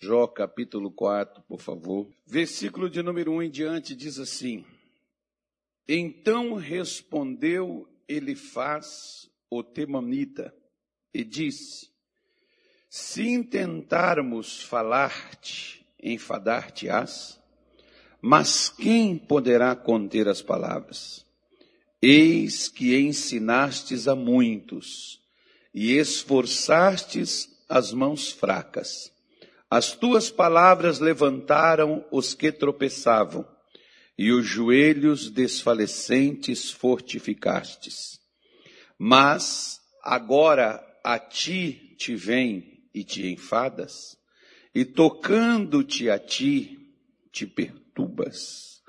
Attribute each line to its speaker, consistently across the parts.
Speaker 1: Jó capítulo 4, por favor. Versículo de número 1 em diante diz assim: Então respondeu Elifaz, o Temanita, e disse: Se intentarmos falar-te, enfadar-te-ás, mas quem poderá conter as palavras? Eis que ensinastes a muitos e esforçastes as mãos fracas. As tuas palavras levantaram os que tropeçavam, e os joelhos desfalecentes fortificastes. Mas agora a ti te vem e te enfadas, e tocando-te a ti, te perturbas.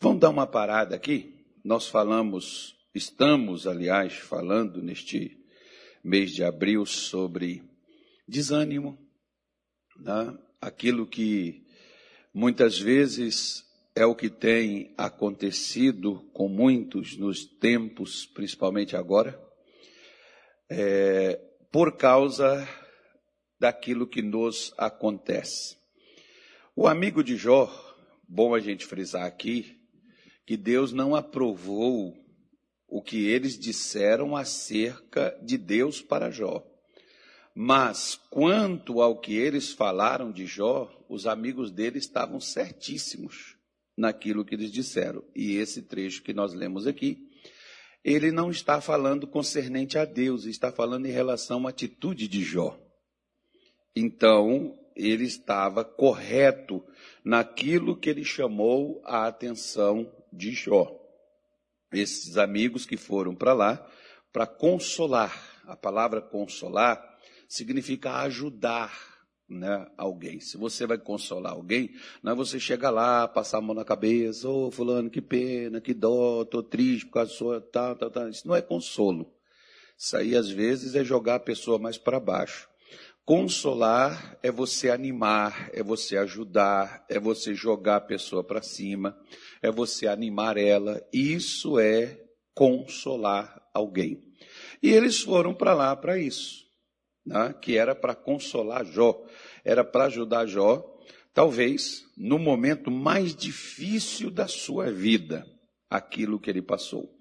Speaker 1: Vamos dar uma parada aqui? Nós falamos, estamos, aliás, falando neste mês de abril sobre desânimo, né? aquilo que muitas vezes é o que tem acontecido com muitos nos tempos, principalmente agora, é, por causa daquilo que nos acontece. O amigo de Jó, bom a gente frisar aqui, que Deus não aprovou o que eles disseram acerca de Deus para Jó. Mas quanto ao que eles falaram de Jó, os amigos dele estavam certíssimos naquilo que eles disseram. E esse trecho que nós lemos aqui, ele não está falando concernente a Deus, está falando em relação à atitude de Jó. Então, ele estava correto naquilo que ele chamou a atenção de Jó. Esses amigos que foram para lá para consolar. A palavra consolar significa ajudar né, alguém. Se você vai consolar alguém, não é você chegar lá, passar a mão na cabeça, ô oh, fulano, que pena, que dó, estou triste por causa da sua, tal, tal, tal. Isso não é consolo. Isso aí, às vezes, é jogar a pessoa mais para baixo. Consolar é você animar, é você ajudar, é você jogar a pessoa para cima, é você animar ela. Isso é consolar alguém. E eles foram para lá para isso né, que era para consolar Jó, era para ajudar Jó, talvez no momento mais difícil da sua vida, aquilo que ele passou.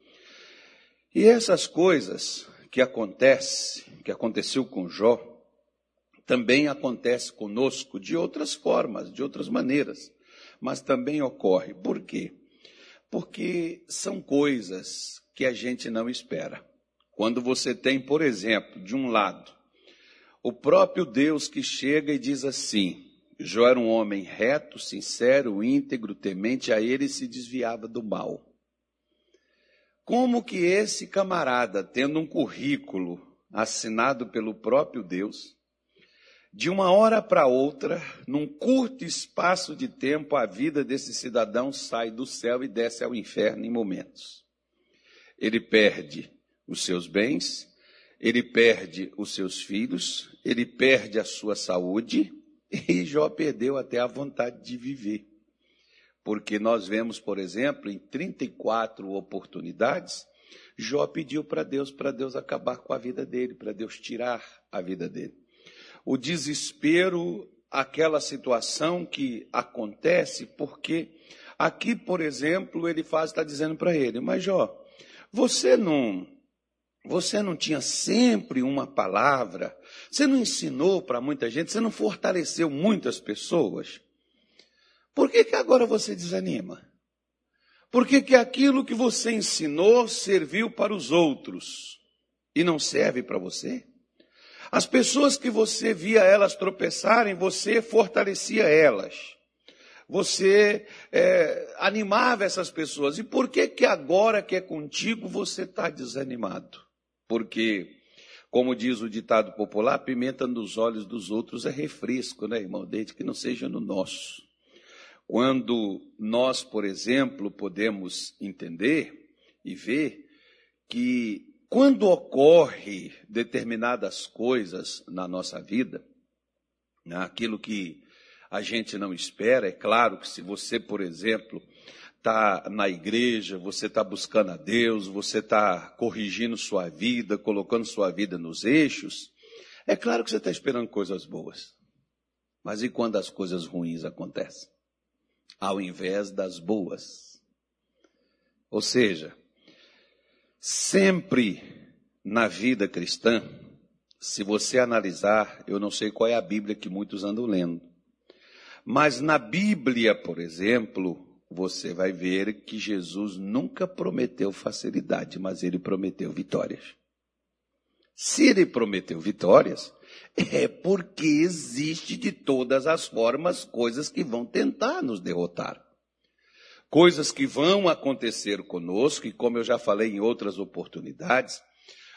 Speaker 1: E essas coisas que acontecem, que aconteceu com Jó, também acontece conosco de outras formas, de outras maneiras, mas também ocorre. Por quê? Porque são coisas que a gente não espera. Quando você tem, por exemplo, de um lado, o próprio Deus que chega e diz assim: Jó era um homem reto, sincero, íntegro, temente a ele e se desviava do mal. Como que esse camarada, tendo um currículo assinado pelo próprio Deus, de uma hora para outra, num curto espaço de tempo, a vida desse cidadão sai do céu e desce ao inferno em momentos. Ele perde os seus bens, ele perde os seus filhos, ele perde a sua saúde e Jó perdeu até a vontade de viver. Porque nós vemos, por exemplo, em 34 oportunidades, Jó pediu para Deus, para Deus acabar com a vida dele, para Deus tirar a vida dele. O desespero, aquela situação que acontece, porque aqui, por exemplo, ele faz, está dizendo para ele, mas Jó, você não você não tinha sempre uma palavra? Você não ensinou para muita gente? Você não fortaleceu muitas pessoas? Por que, que agora você desanima? Por que, que aquilo que você ensinou serviu para os outros e não serve para você? As pessoas que você via elas tropeçarem, você fortalecia elas. Você é, animava essas pessoas. E por que que agora que é contigo você está desanimado? Porque, como diz o ditado popular, pimenta nos olhos dos outros é refresco, né, irmão? Desde que não seja no nosso. Quando nós, por exemplo, podemos entender e ver que quando ocorre determinadas coisas na nossa vida, né, aquilo que a gente não espera, é claro que se você, por exemplo, está na igreja, você está buscando a Deus, você está corrigindo sua vida, colocando sua vida nos eixos, é claro que você está esperando coisas boas. Mas e quando as coisas ruins acontecem? Ao invés das boas. Ou seja, sempre na vida cristã, se você analisar, eu não sei qual é a Bíblia que muitos andam lendo, mas na Bíblia, por exemplo, você vai ver que Jesus nunca prometeu facilidade, mas ele prometeu vitórias. Se ele prometeu vitórias, é porque existe de todas as formas coisas que vão tentar nos derrotar. Coisas que vão acontecer conosco, e como eu já falei em outras oportunidades,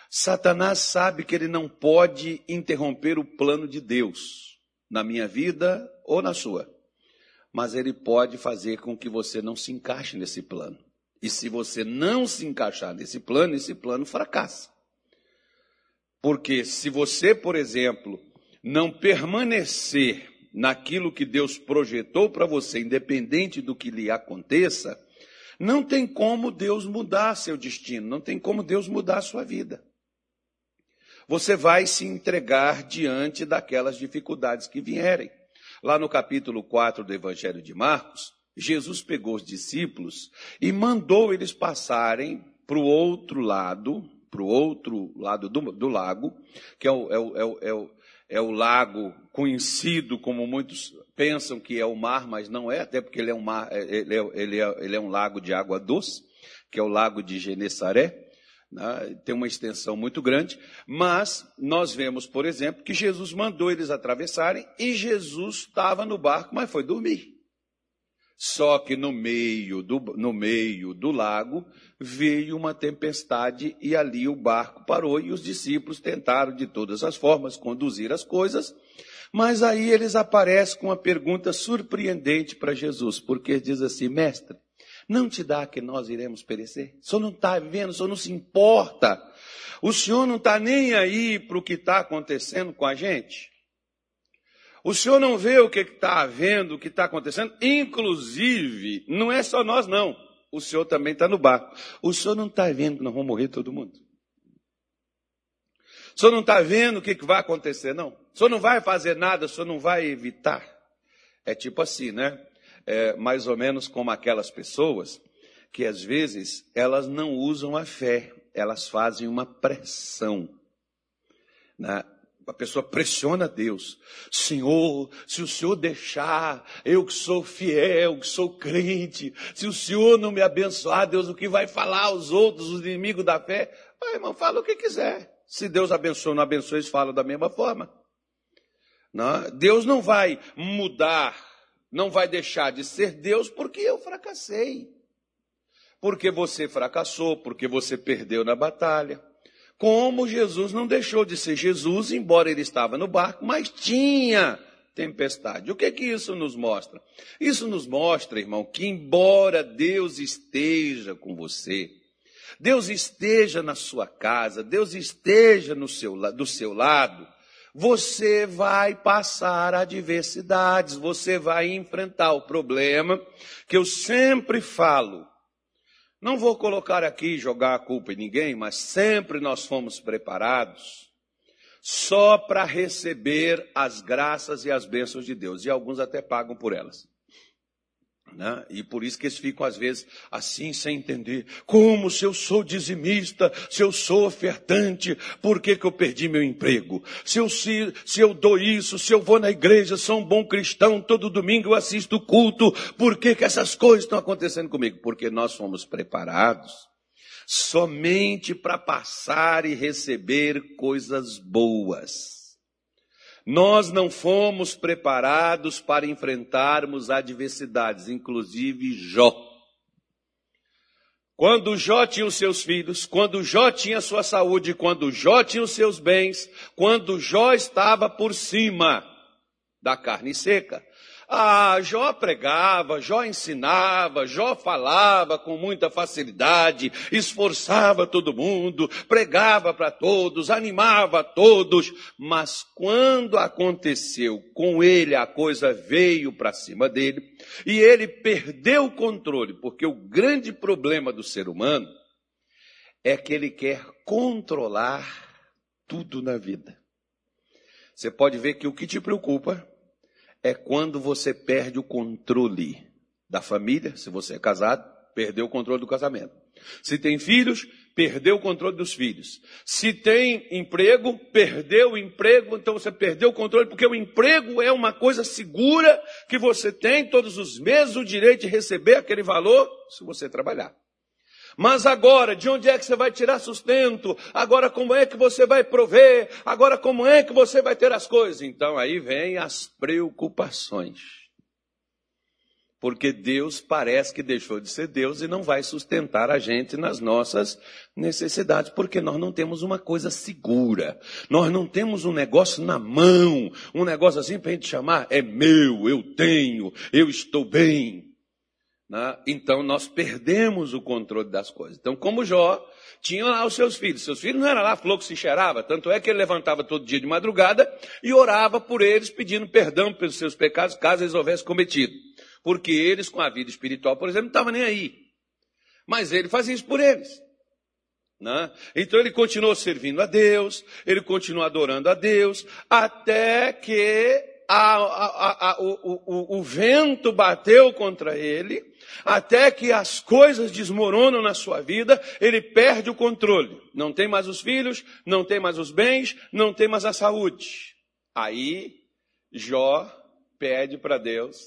Speaker 1: Satanás sabe que ele não pode interromper o plano de Deus na minha vida ou na sua mas ele pode fazer com que você não se encaixe nesse plano. E se você não se encaixar nesse plano, esse plano fracassa. Porque se você, por exemplo, não permanecer naquilo que Deus projetou para você, independente do que lhe aconteça, não tem como Deus mudar seu destino, não tem como Deus mudar sua vida. Você vai se entregar diante daquelas dificuldades que vierem. Lá no capítulo 4 do Evangelho de Marcos, Jesus pegou os discípulos e mandou eles passarem para o outro lado, para o outro lado do, do lago, que é o, é, o, é, o, é, o, é o lago conhecido como muitos pensam que é o mar, mas não é, até porque ele é um, mar, é, ele é, ele é, ele é um lago de água doce, que é o lago de Genesaré né, tem uma extensão muito grande, mas nós vemos, por exemplo, que Jesus mandou eles atravessarem e Jesus estava no barco, mas foi dormir. Só que no meio do, no meio do lago veio uma tempestade e ali o barco parou e os discípulos tentaram de todas as formas conduzir as coisas, mas aí eles aparecem com uma pergunta surpreendente para Jesus, porque diz assim, mestre, não te dá que nós iremos perecer? O senhor não está vendo, o senhor não se importa. O senhor não está nem aí para o que está acontecendo com a gente? O senhor não vê o que está havendo, o que está acontecendo? Inclusive, não é só nós, não. O senhor também está no barco. O senhor não está vendo que nós vamos morrer todo mundo? O senhor não está vendo o que vai acontecer, não? O senhor não vai fazer nada, o senhor não vai evitar. É tipo assim, né? É, mais ou menos como aquelas pessoas que às vezes elas não usam a fé, elas fazem uma pressão. Né? A pessoa pressiona Deus. Senhor, se o Senhor deixar, eu que sou fiel, que sou crente, se o Senhor não me abençoar, Deus, o que vai falar aos outros, os inimigos da fé? Vai, irmão, fala o que quiser. Se Deus abençoa ou não abençoa, eles falam da mesma forma. Não? Deus não vai mudar não vai deixar de ser Deus porque eu fracassei. Porque você fracassou, porque você perdeu na batalha. Como Jesus não deixou de ser Jesus, embora ele estava no barco, mas tinha tempestade. O que que isso nos mostra? Isso nos mostra, irmão, que embora Deus esteja com você, Deus esteja na sua casa, Deus esteja no seu, do seu lado, você vai passar adversidades, você vai enfrentar o problema que eu sempre falo. Não vou colocar aqui jogar a culpa em ninguém, mas sempre nós fomos preparados só para receber as graças e as bênçãos de Deus, e alguns até pagam por elas. Né? E por isso que eles ficam, às vezes, assim, sem entender. Como se eu sou dizimista, se eu sou ofertante, por que, que eu perdi meu emprego? Se eu, se, se eu dou isso, se eu vou na igreja, sou um bom cristão, todo domingo eu assisto o culto, por que, que essas coisas estão acontecendo comigo? Porque nós fomos preparados somente para passar e receber coisas boas. Nós não fomos preparados para enfrentarmos adversidades, inclusive Jó. Quando Jó tinha os seus filhos, quando Jó tinha sua saúde, quando Jó tinha os seus bens, quando Jó estava por cima da carne seca, ah, Jó pregava, Jó ensinava, Jó falava com muita facilidade, esforçava todo mundo, pregava para todos, animava todos, mas quando aconteceu com ele, a coisa veio para cima dele e ele perdeu o controle, porque o grande problema do ser humano é que ele quer controlar tudo na vida. Você pode ver que o que te preocupa é quando você perde o controle da família, se você é casado, perdeu o controle do casamento. Se tem filhos, perdeu o controle dos filhos. Se tem emprego, perdeu o emprego, então você perdeu o controle, porque o emprego é uma coisa segura que você tem todos os meses o direito de receber aquele valor se você trabalhar. Mas agora, de onde é que você vai tirar sustento? Agora, como é que você vai prover? Agora, como é que você vai ter as coisas? Então, aí vem as preocupações porque Deus parece que deixou de ser Deus e não vai sustentar a gente nas nossas necessidades, porque nós não temos uma coisa segura, nós não temos um negócio na mão, um negócio assim para a gente chamar, é meu, eu tenho, eu estou bem. Né? Então nós perdemos o controle das coisas. Então, como Jó, tinha lá os seus filhos. Seus filhos não eram lá flor que se cheirava, tanto é que ele levantava todo dia de madrugada e orava por eles, pedindo perdão pelos seus pecados, caso eles houvessem cometido porque eles, com a vida espiritual, por exemplo, não estavam nem aí. Mas ele fazia isso por eles. Né? Então ele continuou servindo a Deus, ele continuou adorando a Deus, até que a, a, a, o, o, o vento bateu contra ele, até que as coisas desmoronam na sua vida, ele perde o controle. Não tem mais os filhos, não tem mais os bens, não tem mais a saúde. Aí Jó pede para Deus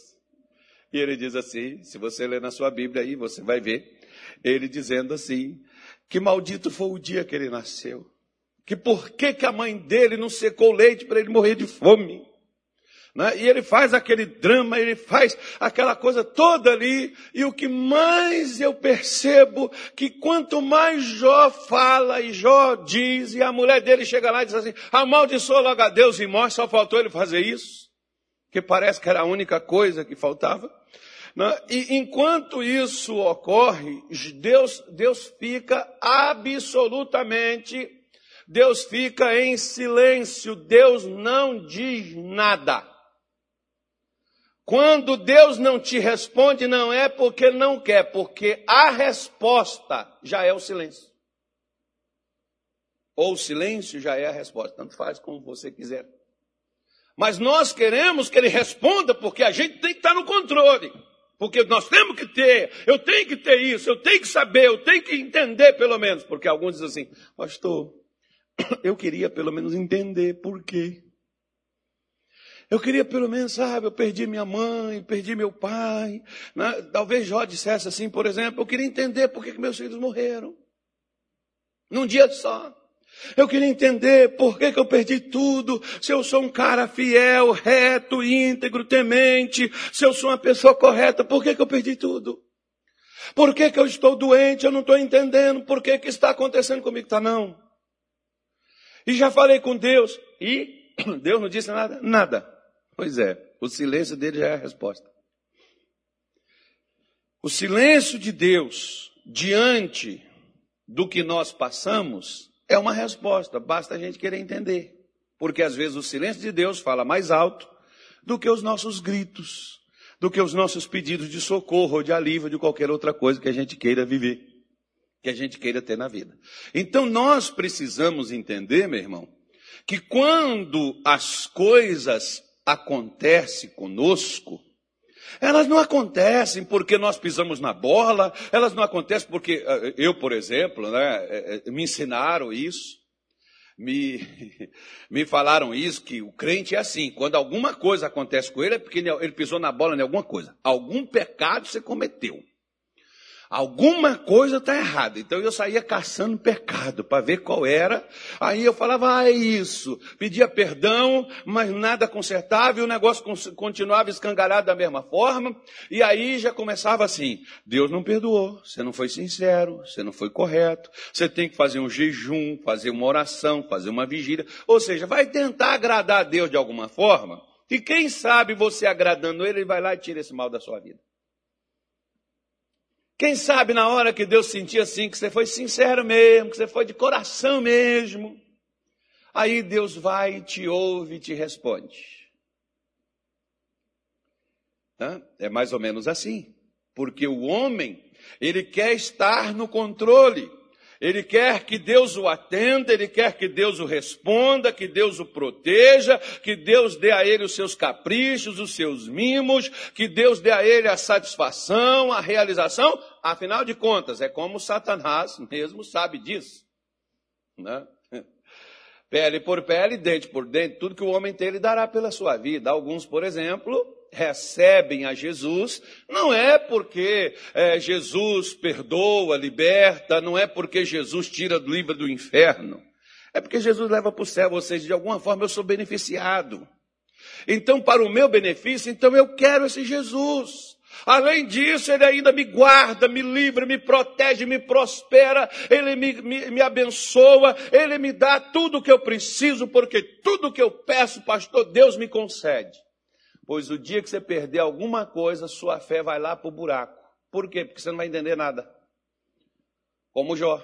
Speaker 1: e ele diz assim: se você ler na sua Bíblia aí, você vai ver, ele dizendo assim: que maldito foi o dia que ele nasceu. Que por que, que a mãe dele não secou leite para ele morrer de fome? Né? E ele faz aquele drama, ele faz aquela coisa toda ali, e o que mais eu percebo, que quanto mais Jó fala e Jó diz, e a mulher dele chega lá e diz assim, amaldiçoa logo a Deus e morre, só faltou ele fazer isso, que parece que era a única coisa que faltava. Né? E enquanto isso ocorre, Deus, Deus fica absolutamente, Deus fica em silêncio, Deus não diz nada. Quando Deus não te responde, não é porque não quer, porque a resposta já é o silêncio. Ou o silêncio já é a resposta, tanto faz como você quiser. Mas nós queremos que ele responda, porque a gente tem que estar no controle. Porque nós temos que ter, eu tenho que ter isso, eu tenho que saber, eu tenho que entender pelo menos. Porque alguns dizem assim, pastor, eu queria pelo menos entender por quê. Eu queria pelo menos, sabe, eu perdi minha mãe, perdi meu pai. Né? Talvez Jó dissesse assim, por exemplo, eu queria entender por que meus filhos morreram. Num dia só. Eu queria entender por que, que eu perdi tudo, se eu sou um cara fiel, reto, íntegro, temente, se eu sou uma pessoa correta, por que, que eu perdi tudo? Por que, que eu estou doente? Eu não estou entendendo por que, que está acontecendo comigo. Tá não. E já falei com Deus. E Deus não disse nada? Nada. Pois é, o silêncio dele já é a resposta. O silêncio de Deus diante do que nós passamos é uma resposta, basta a gente querer entender. Porque às vezes o silêncio de Deus fala mais alto do que os nossos gritos, do que os nossos pedidos de socorro ou de alívio, de qualquer outra coisa que a gente queira viver, que a gente queira ter na vida. Então nós precisamos entender, meu irmão, que quando as coisas acontecem conosco, elas não acontecem porque nós pisamos na bola, elas não acontecem porque eh, eu, por exemplo, né, eh, eh, me ensinaram isso, me, me falaram isso, que o crente é assim, quando alguma coisa acontece com ele é porque ele pisou na bola em alguma coisa. Algum pecado você cometeu. Alguma coisa está errada. Então eu saía caçando pecado para ver qual era. Aí eu falava, ah, é isso. Pedia perdão, mas nada consertava e o negócio continuava escangalhado da mesma forma. E aí já começava assim: Deus não perdoou, você não foi sincero, você não foi correto, você tem que fazer um jejum, fazer uma oração, fazer uma vigília. Ou seja, vai tentar agradar a Deus de alguma forma. E quem sabe você agradando Ele, Ele vai lá e tira esse mal da sua vida. Quem sabe na hora que Deus sentia assim, que você foi sincero mesmo, que você foi de coração mesmo, aí Deus vai, te ouve e te responde. É mais ou menos assim. Porque o homem, ele quer estar no controle. Ele quer que Deus o atenda, ele quer que Deus o responda, que Deus o proteja, que Deus dê a ele os seus caprichos, os seus mimos, que Deus dê a ele a satisfação, a realização. Afinal de contas, é como Satanás mesmo sabe disso. Né? Pele por pele, dente por dente, tudo que o homem tem, ele dará pela sua vida. Alguns, por exemplo, recebem a Jesus, não é porque é, Jesus perdoa, liberta, não é porque Jesus tira do livro do inferno, é porque Jesus leva para o céu, ou seja, de alguma forma eu sou beneficiado. Então, para o meu benefício, então eu quero esse Jesus. Além disso, Ele ainda me guarda, me livra, me protege, me prospera, Ele me, me, me abençoa, Ele me dá tudo o que eu preciso, porque tudo o que eu peço, pastor, Deus me concede. Pois o dia que você perder alguma coisa, sua fé vai lá para o buraco. Por quê? Porque você não vai entender nada. Como Jó.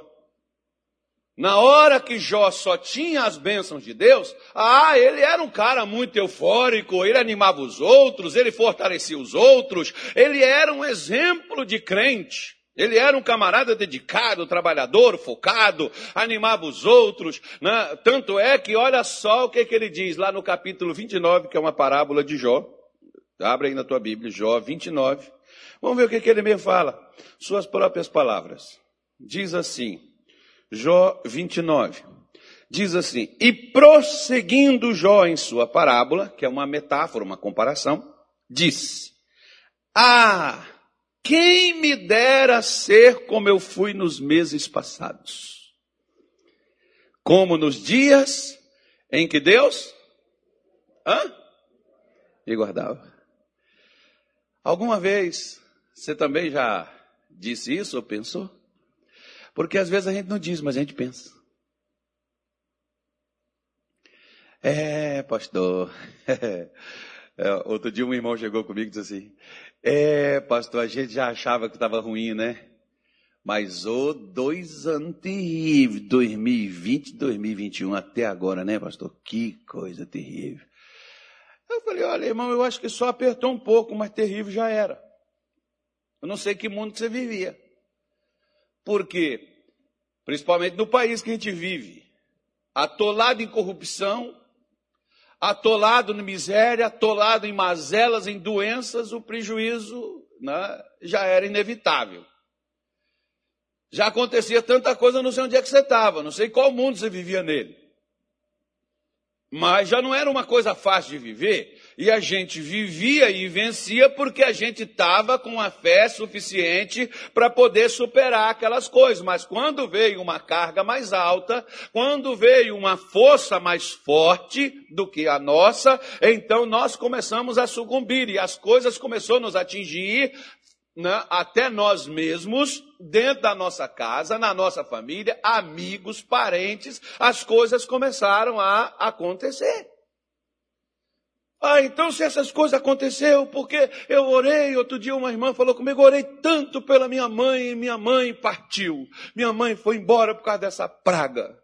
Speaker 1: Na hora que Jó só tinha as bênçãos de Deus, ah, ele era um cara muito eufórico, ele animava os outros, ele fortalecia os outros, ele era um exemplo de crente. Ele era um camarada dedicado, trabalhador, focado, animava os outros. Né? Tanto é que olha só o que, que ele diz lá no capítulo 29, que é uma parábola de Jó. Abre aí na tua Bíblia, Jó 29. Vamos ver o que, que ele me fala. Suas próprias palavras. Diz assim, Jó 29. Diz assim, e prosseguindo Jó em sua parábola, que é uma metáfora, uma comparação, disse, ah, quem me dera ser como eu fui nos meses passados? Como nos dias em que Deus hã? me guardava. Alguma vez você também já disse isso ou pensou? Porque às vezes a gente não diz, mas a gente pensa. É, pastor. É, outro dia um irmão chegou comigo e disse assim: É, pastor, a gente já achava que estava ruim, né? Mas o oh, dois anos terríveis, 2020, 2021 até agora, né, pastor? Que coisa terrível. Eu falei, olha, irmão, eu acho que só apertou um pouco, mas terrível já era. Eu não sei que mundo você vivia. Por quê? Principalmente no país que a gente vive. Atolado em corrupção, atolado na miséria, atolado em mazelas, em doenças, o prejuízo né, já era inevitável. Já acontecia tanta coisa, não sei onde é que você estava, não sei qual mundo você vivia nele. Mas já não era uma coisa fácil de viver, e a gente vivia e vencia porque a gente estava com a fé suficiente para poder superar aquelas coisas. Mas quando veio uma carga mais alta, quando veio uma força mais forte do que a nossa, então nós começamos a sucumbir e as coisas começaram a nos atingir né, até nós mesmos, dentro da nossa casa, na nossa família, amigos, parentes, as coisas começaram a acontecer. Ah, então se essas coisas aconteceram, porque eu orei, outro dia uma irmã falou comigo, orei tanto pela minha mãe e minha mãe partiu. Minha mãe foi embora por causa dessa praga.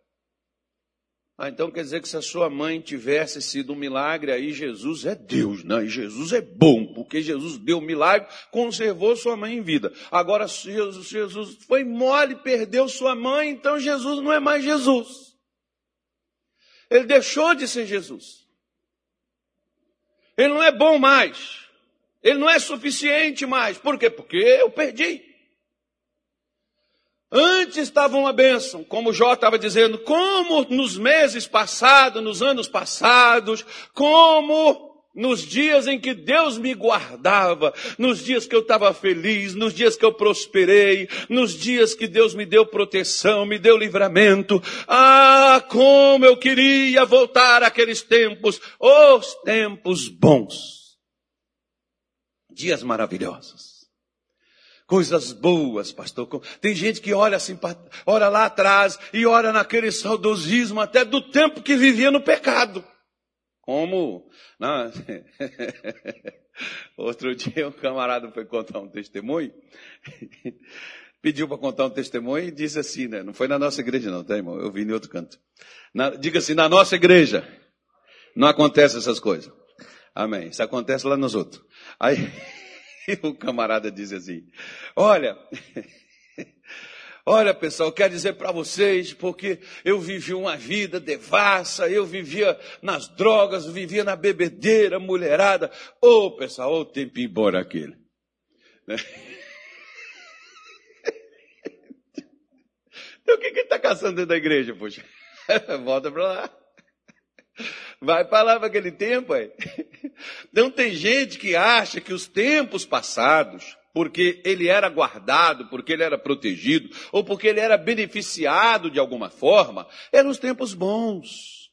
Speaker 1: Ah, então quer dizer que se a sua mãe tivesse sido um milagre, aí Jesus é Deus, né? E Jesus é bom, porque Jesus deu um milagre, conservou sua mãe em vida. Agora, Jesus, Jesus foi mole, perdeu sua mãe, então Jesus não é mais Jesus. Ele deixou de ser Jesus. Ele não é bom mais. Ele não é suficiente mais. Por quê? Porque eu perdi. Antes estava uma bênção, como Jó estava dizendo, como nos meses passados, nos anos passados, como nos dias em que Deus me guardava, nos dias que eu estava feliz, nos dias que eu prosperei, nos dias que Deus me deu proteção, me deu livramento. Ah, como eu queria voltar àqueles tempos, os tempos bons. Dias maravilhosos coisas boas, pastor. Tem gente que olha assim, olha lá atrás e olha naquele saudosismo até do tempo que vivia no pecado. Como, não, outro dia um camarada foi contar um testemunho, pediu para contar um testemunho e disse assim, né? Não foi na nossa igreja não, tá irmão? Eu vi em outro canto. Na, diga assim, na nossa igreja não acontece essas coisas. Amém. Isso acontece lá nos outros. Aí, o camarada diz assim: Olha, Olha, pessoal, quero dizer para vocês, porque eu vivi uma vida devassa, eu vivia nas drogas, vivia na bebedeira, mulherada. Ô, oh, pessoal, ô, oh, tempo embora aquele. Então, o que ele está caçando dentro da igreja, poxa? Volta para lá. Vai para lá para aquele tempo aí. Então tem gente que acha que os tempos passados, porque ele era guardado, porque ele era protegido, ou porque ele era beneficiado de alguma forma, eram os tempos bons.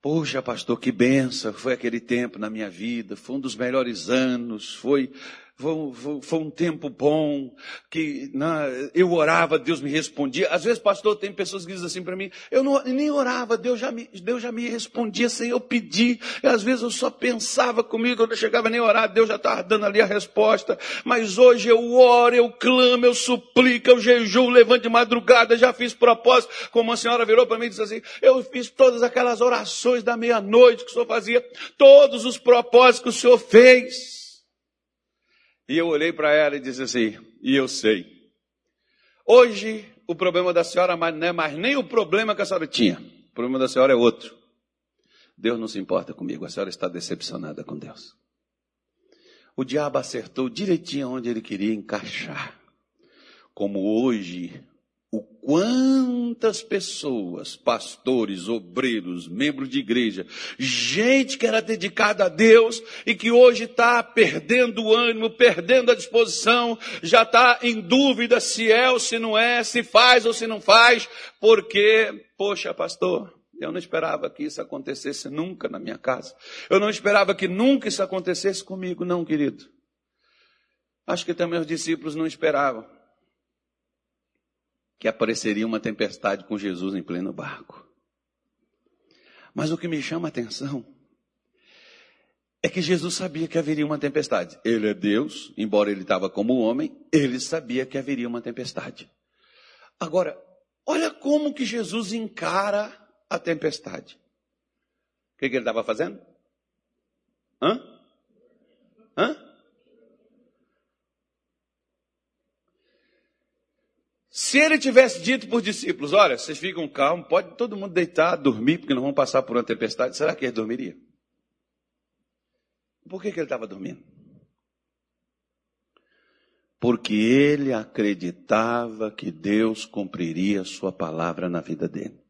Speaker 1: Poxa, pastor, que benção, foi aquele tempo na minha vida, foi um dos melhores anos, foi foi, foi, um tempo bom, que né, eu orava, Deus me respondia. Às vezes, pastor, tem pessoas que dizem assim para mim, eu não, nem orava, Deus já, me, Deus já me respondia sem eu pedir. E às vezes eu só pensava comigo, eu não chegava nem a orar, Deus já estava dando ali a resposta. Mas hoje eu oro, eu clamo, eu suplico, eu jejuo, levanto de madrugada, já fiz propósito. Como a senhora virou para mim e disse assim, eu fiz todas aquelas orações da meia-noite que o senhor fazia, todos os propósitos que o senhor fez. E eu olhei para ela e disse assim: E eu sei. Hoje, o problema da senhora não é mais nem o problema que a senhora tinha. O problema da senhora é outro. Deus não se importa comigo, a senhora está decepcionada com Deus. O diabo acertou direitinho onde ele queria encaixar. Como hoje o quantas pessoas, pastores, obreiros, membros de igreja, gente que era dedicada a Deus e que hoje está perdendo o ânimo, perdendo a disposição, já está em dúvida se é ou se não é, se faz ou se não faz, porque, poxa, pastor, eu não esperava que isso acontecesse nunca na minha casa. Eu não esperava que nunca isso acontecesse comigo, não, querido. Acho que também os discípulos não esperavam que apareceria uma tempestade com Jesus em pleno barco. Mas o que me chama a atenção é que Jesus sabia que haveria uma tempestade. Ele é Deus, embora ele estava como homem, ele sabia que haveria uma tempestade. Agora, olha como que Jesus encara a tempestade. O que, que ele estava fazendo? Hã? Hã? Se ele tivesse dito para os discípulos, olha, vocês ficam calmos, pode todo mundo deitar, dormir, porque não vão passar por uma tempestade, será que ele dormiria? Por que, que ele estava dormindo? Porque ele acreditava que Deus cumpriria sua palavra na vida dele.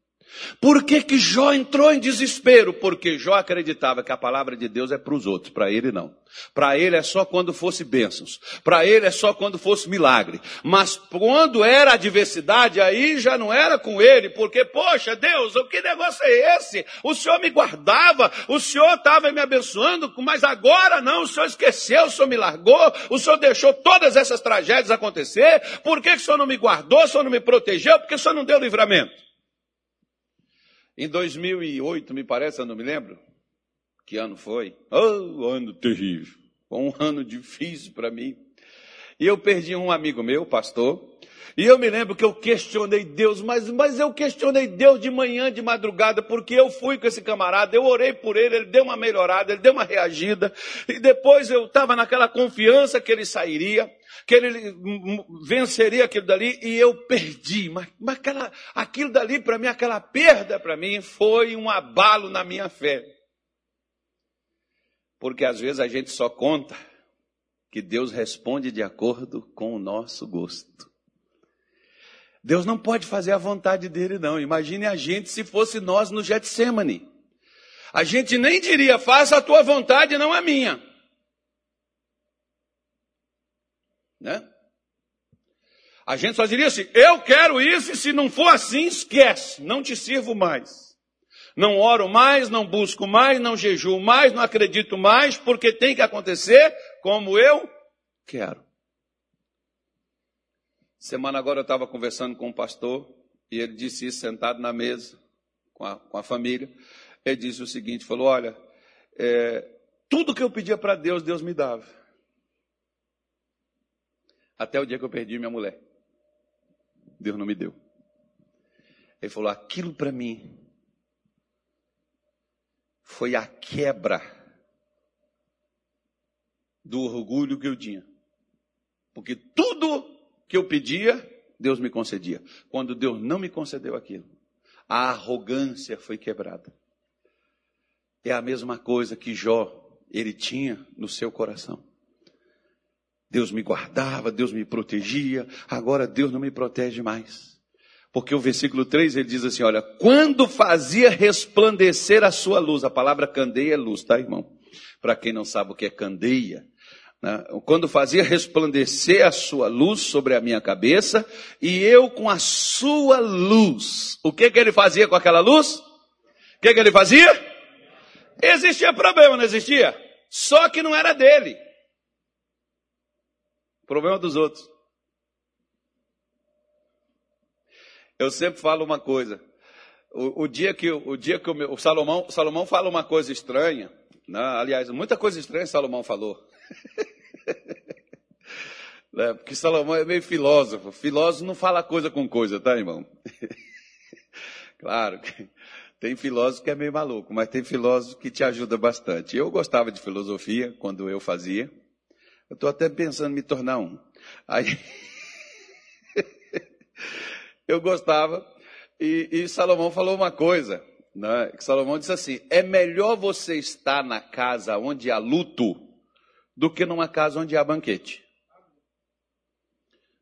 Speaker 1: Por que, que Jó entrou em desespero? Porque Jó acreditava que a palavra de Deus é para os outros, para ele não. Para ele é só quando fosse bênçãos. Para ele é só quando fosse milagre. Mas quando era adversidade, aí já não era com ele, porque, poxa, Deus, o que negócio é esse? O Senhor me guardava, o Senhor estava me abençoando, mas agora não, o Senhor esqueceu, o Senhor me largou, o Senhor deixou todas essas tragédias acontecer. Por que, que o Senhor não me guardou, o Senhor não me protegeu? Porque o Senhor não deu livramento. Em 2008, me parece, eu não me lembro. Que ano foi? Oh, ano terrível. Foi um ano difícil para mim. E eu perdi um amigo meu, pastor. E eu me lembro que eu questionei Deus, mas, mas eu questionei Deus de manhã, de madrugada, porque eu fui com esse camarada, eu orei por ele, ele deu uma melhorada, ele deu uma reagida. E depois eu estava naquela confiança que ele sairia que ele venceria aquilo dali e eu perdi. Mas, mas aquela, aquilo dali para mim, aquela perda para mim foi um abalo na minha fé. Porque às vezes a gente só conta que Deus responde de acordo com o nosso gosto. Deus não pode fazer a vontade dele, não. Imagine a gente se fosse nós no Getsemane. A gente nem diria, faça a tua vontade, não a minha. Né? A gente só diria assim: eu quero isso, e se não for assim, esquece, não te sirvo mais. Não oro mais, não busco mais, não jejuo mais, não acredito mais, porque tem que acontecer como eu quero. Semana agora eu estava conversando com um pastor e ele disse isso sentado na mesa com a, com a família. Ele disse o seguinte: falou, olha, é, tudo que eu pedia para Deus, Deus me dava. Até o dia que eu perdi minha mulher. Deus não me deu. Ele falou: aquilo para mim foi a quebra do orgulho que eu tinha. Porque tudo que eu pedia, Deus me concedia. Quando Deus não me concedeu aquilo, a arrogância foi quebrada. É a mesma coisa que Jó, ele tinha no seu coração. Deus me guardava, Deus me protegia, agora Deus não me protege mais. Porque o versículo 3 ele diz assim: Olha, quando fazia resplandecer a sua luz, a palavra candeia é luz, tá, irmão? Para quem não sabe o que é candeia? Quando fazia resplandecer a sua luz sobre a minha cabeça, e eu com a sua luz, o que que ele fazia com aquela luz? O que que ele fazia? Existia problema, não existia? Só que não era dele. Problema dos outros. Eu sempre falo uma coisa. O, o dia que, o, dia que o, meu, o Salomão, Salomão fala uma coisa estranha, né? aliás, muita coisa estranha Salomão falou. É, porque Salomão é meio filósofo. Filósofo não fala coisa com coisa, tá, irmão? claro que tem filósofo que é meio maluco, mas tem filósofo que te ajuda bastante. Eu gostava de filosofia quando eu fazia. Eu estou até pensando em me tornar um. Aí eu gostava e, e, Salomão falou uma coisa, né? Salomão disse assim: é melhor você estar na casa onde há luto do que numa casa onde há banquete.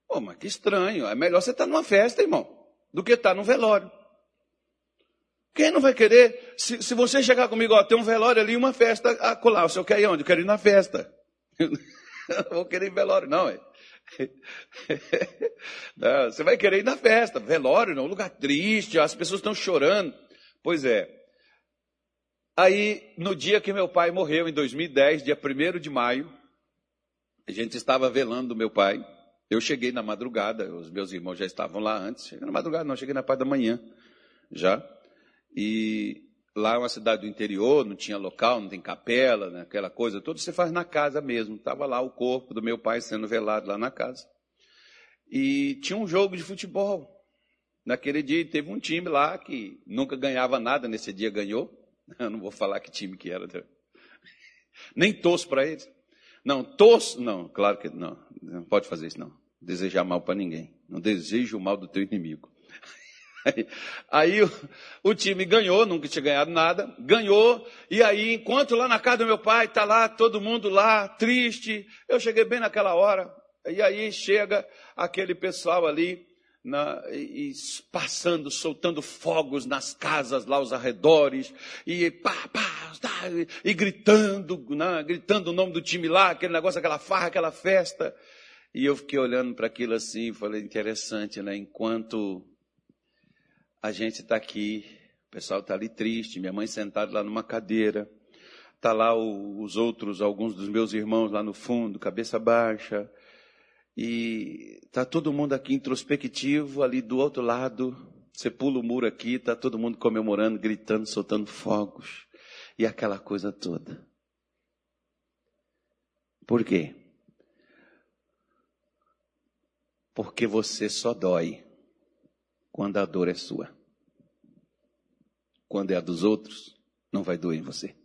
Speaker 1: Pô, mas que estranho. É melhor você estar numa festa, irmão, do que estar num velório. Quem não vai querer? Se, se você chegar comigo, ó, tem um velório ali, uma festa a colar. O senhor quer ir onde? Eu quero ir na festa. não vou querer ir velório, não. É. não. Você vai querer ir na festa, velório, não, um lugar triste, as pessoas estão chorando. Pois é. Aí, no dia que meu pai morreu, em 2010, dia 1 de maio, a gente estava velando meu pai. Eu cheguei na madrugada, os meus irmãos já estavam lá antes. Cheguei na madrugada, não, cheguei na parte da manhã já. E lá é uma cidade do interior, não tinha local, não tem capela, né, aquela coisa toda, você faz na casa mesmo. Estava lá o corpo do meu pai sendo velado lá na casa. E tinha um jogo de futebol. Naquele dia teve um time lá que nunca ganhava nada, nesse dia ganhou. Eu não vou falar que time que era. Nem torço para eles. Não, torço, não, claro que não. Não pode fazer isso, não. Desejar mal para ninguém. Não desejo o mal do teu inimigo. Aí o, o, time ganhou, nunca tinha ganhado nada, ganhou, e aí, enquanto lá na casa do meu pai, está lá, todo mundo lá, triste, eu cheguei bem naquela hora, e aí chega aquele pessoal ali, na, e, passando, soltando fogos nas casas lá aos arredores, e pá, pá, tá, e, gritando, né, gritando o nome do time lá, aquele negócio, aquela farra, aquela festa. E eu fiquei olhando para aquilo assim, falei, interessante, né? Enquanto a gente está aqui, o pessoal está ali triste, minha mãe sentada lá numa cadeira, está lá o, os outros, alguns dos meus irmãos lá no fundo, cabeça baixa, e está todo mundo aqui introspectivo, ali do outro lado, você pula o muro aqui, está todo mundo comemorando, gritando, soltando fogos, e aquela coisa toda. Por quê? Porque você só dói quando a dor é sua. Quando é a dos outros, não vai doer em você.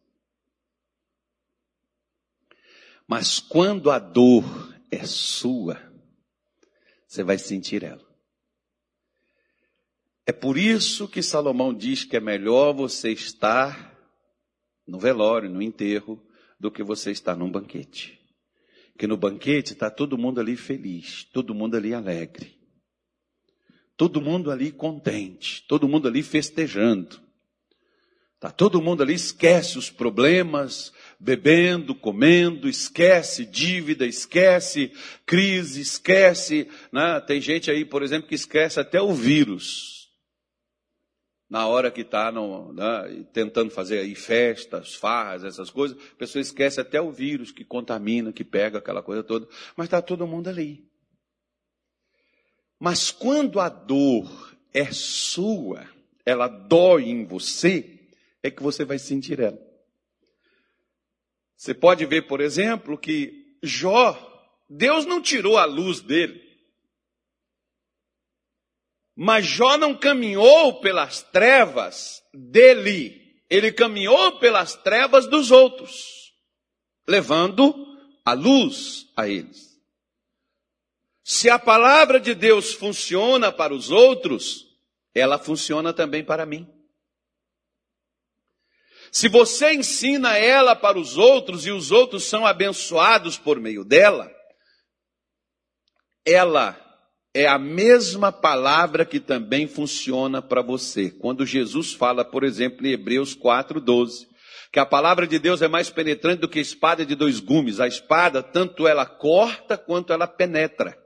Speaker 1: Mas quando a dor é sua, você vai sentir ela. É por isso que Salomão diz que é melhor você estar no velório, no enterro, do que você estar num banquete. Que no banquete está todo mundo ali feliz, todo mundo ali alegre. Todo mundo ali contente, todo mundo ali festejando. Tá todo mundo ali esquece os problemas, bebendo, comendo, esquece dívida, esquece crise, esquece, né? Tem gente aí, por exemplo, que esquece até o vírus. Na hora que está né, tentando fazer aí festas, farras, essas coisas, a pessoa esquece até o vírus que contamina, que pega aquela coisa toda, mas está todo mundo ali. Mas quando a dor é sua, ela dói em você, é que você vai sentir ela. Você pode ver, por exemplo, que Jó, Deus não tirou a luz dele. Mas Jó não caminhou pelas trevas dele, ele caminhou pelas trevas dos outros, levando a luz a eles. Se a palavra de Deus funciona para os outros, ela funciona também para mim. Se você ensina ela para os outros e os outros são abençoados por meio dela, ela é a mesma palavra que também funciona para você. Quando Jesus fala, por exemplo, em Hebreus 4:12, que a palavra de Deus é mais penetrante do que espada de dois gumes. A espada, tanto ela corta quanto ela penetra.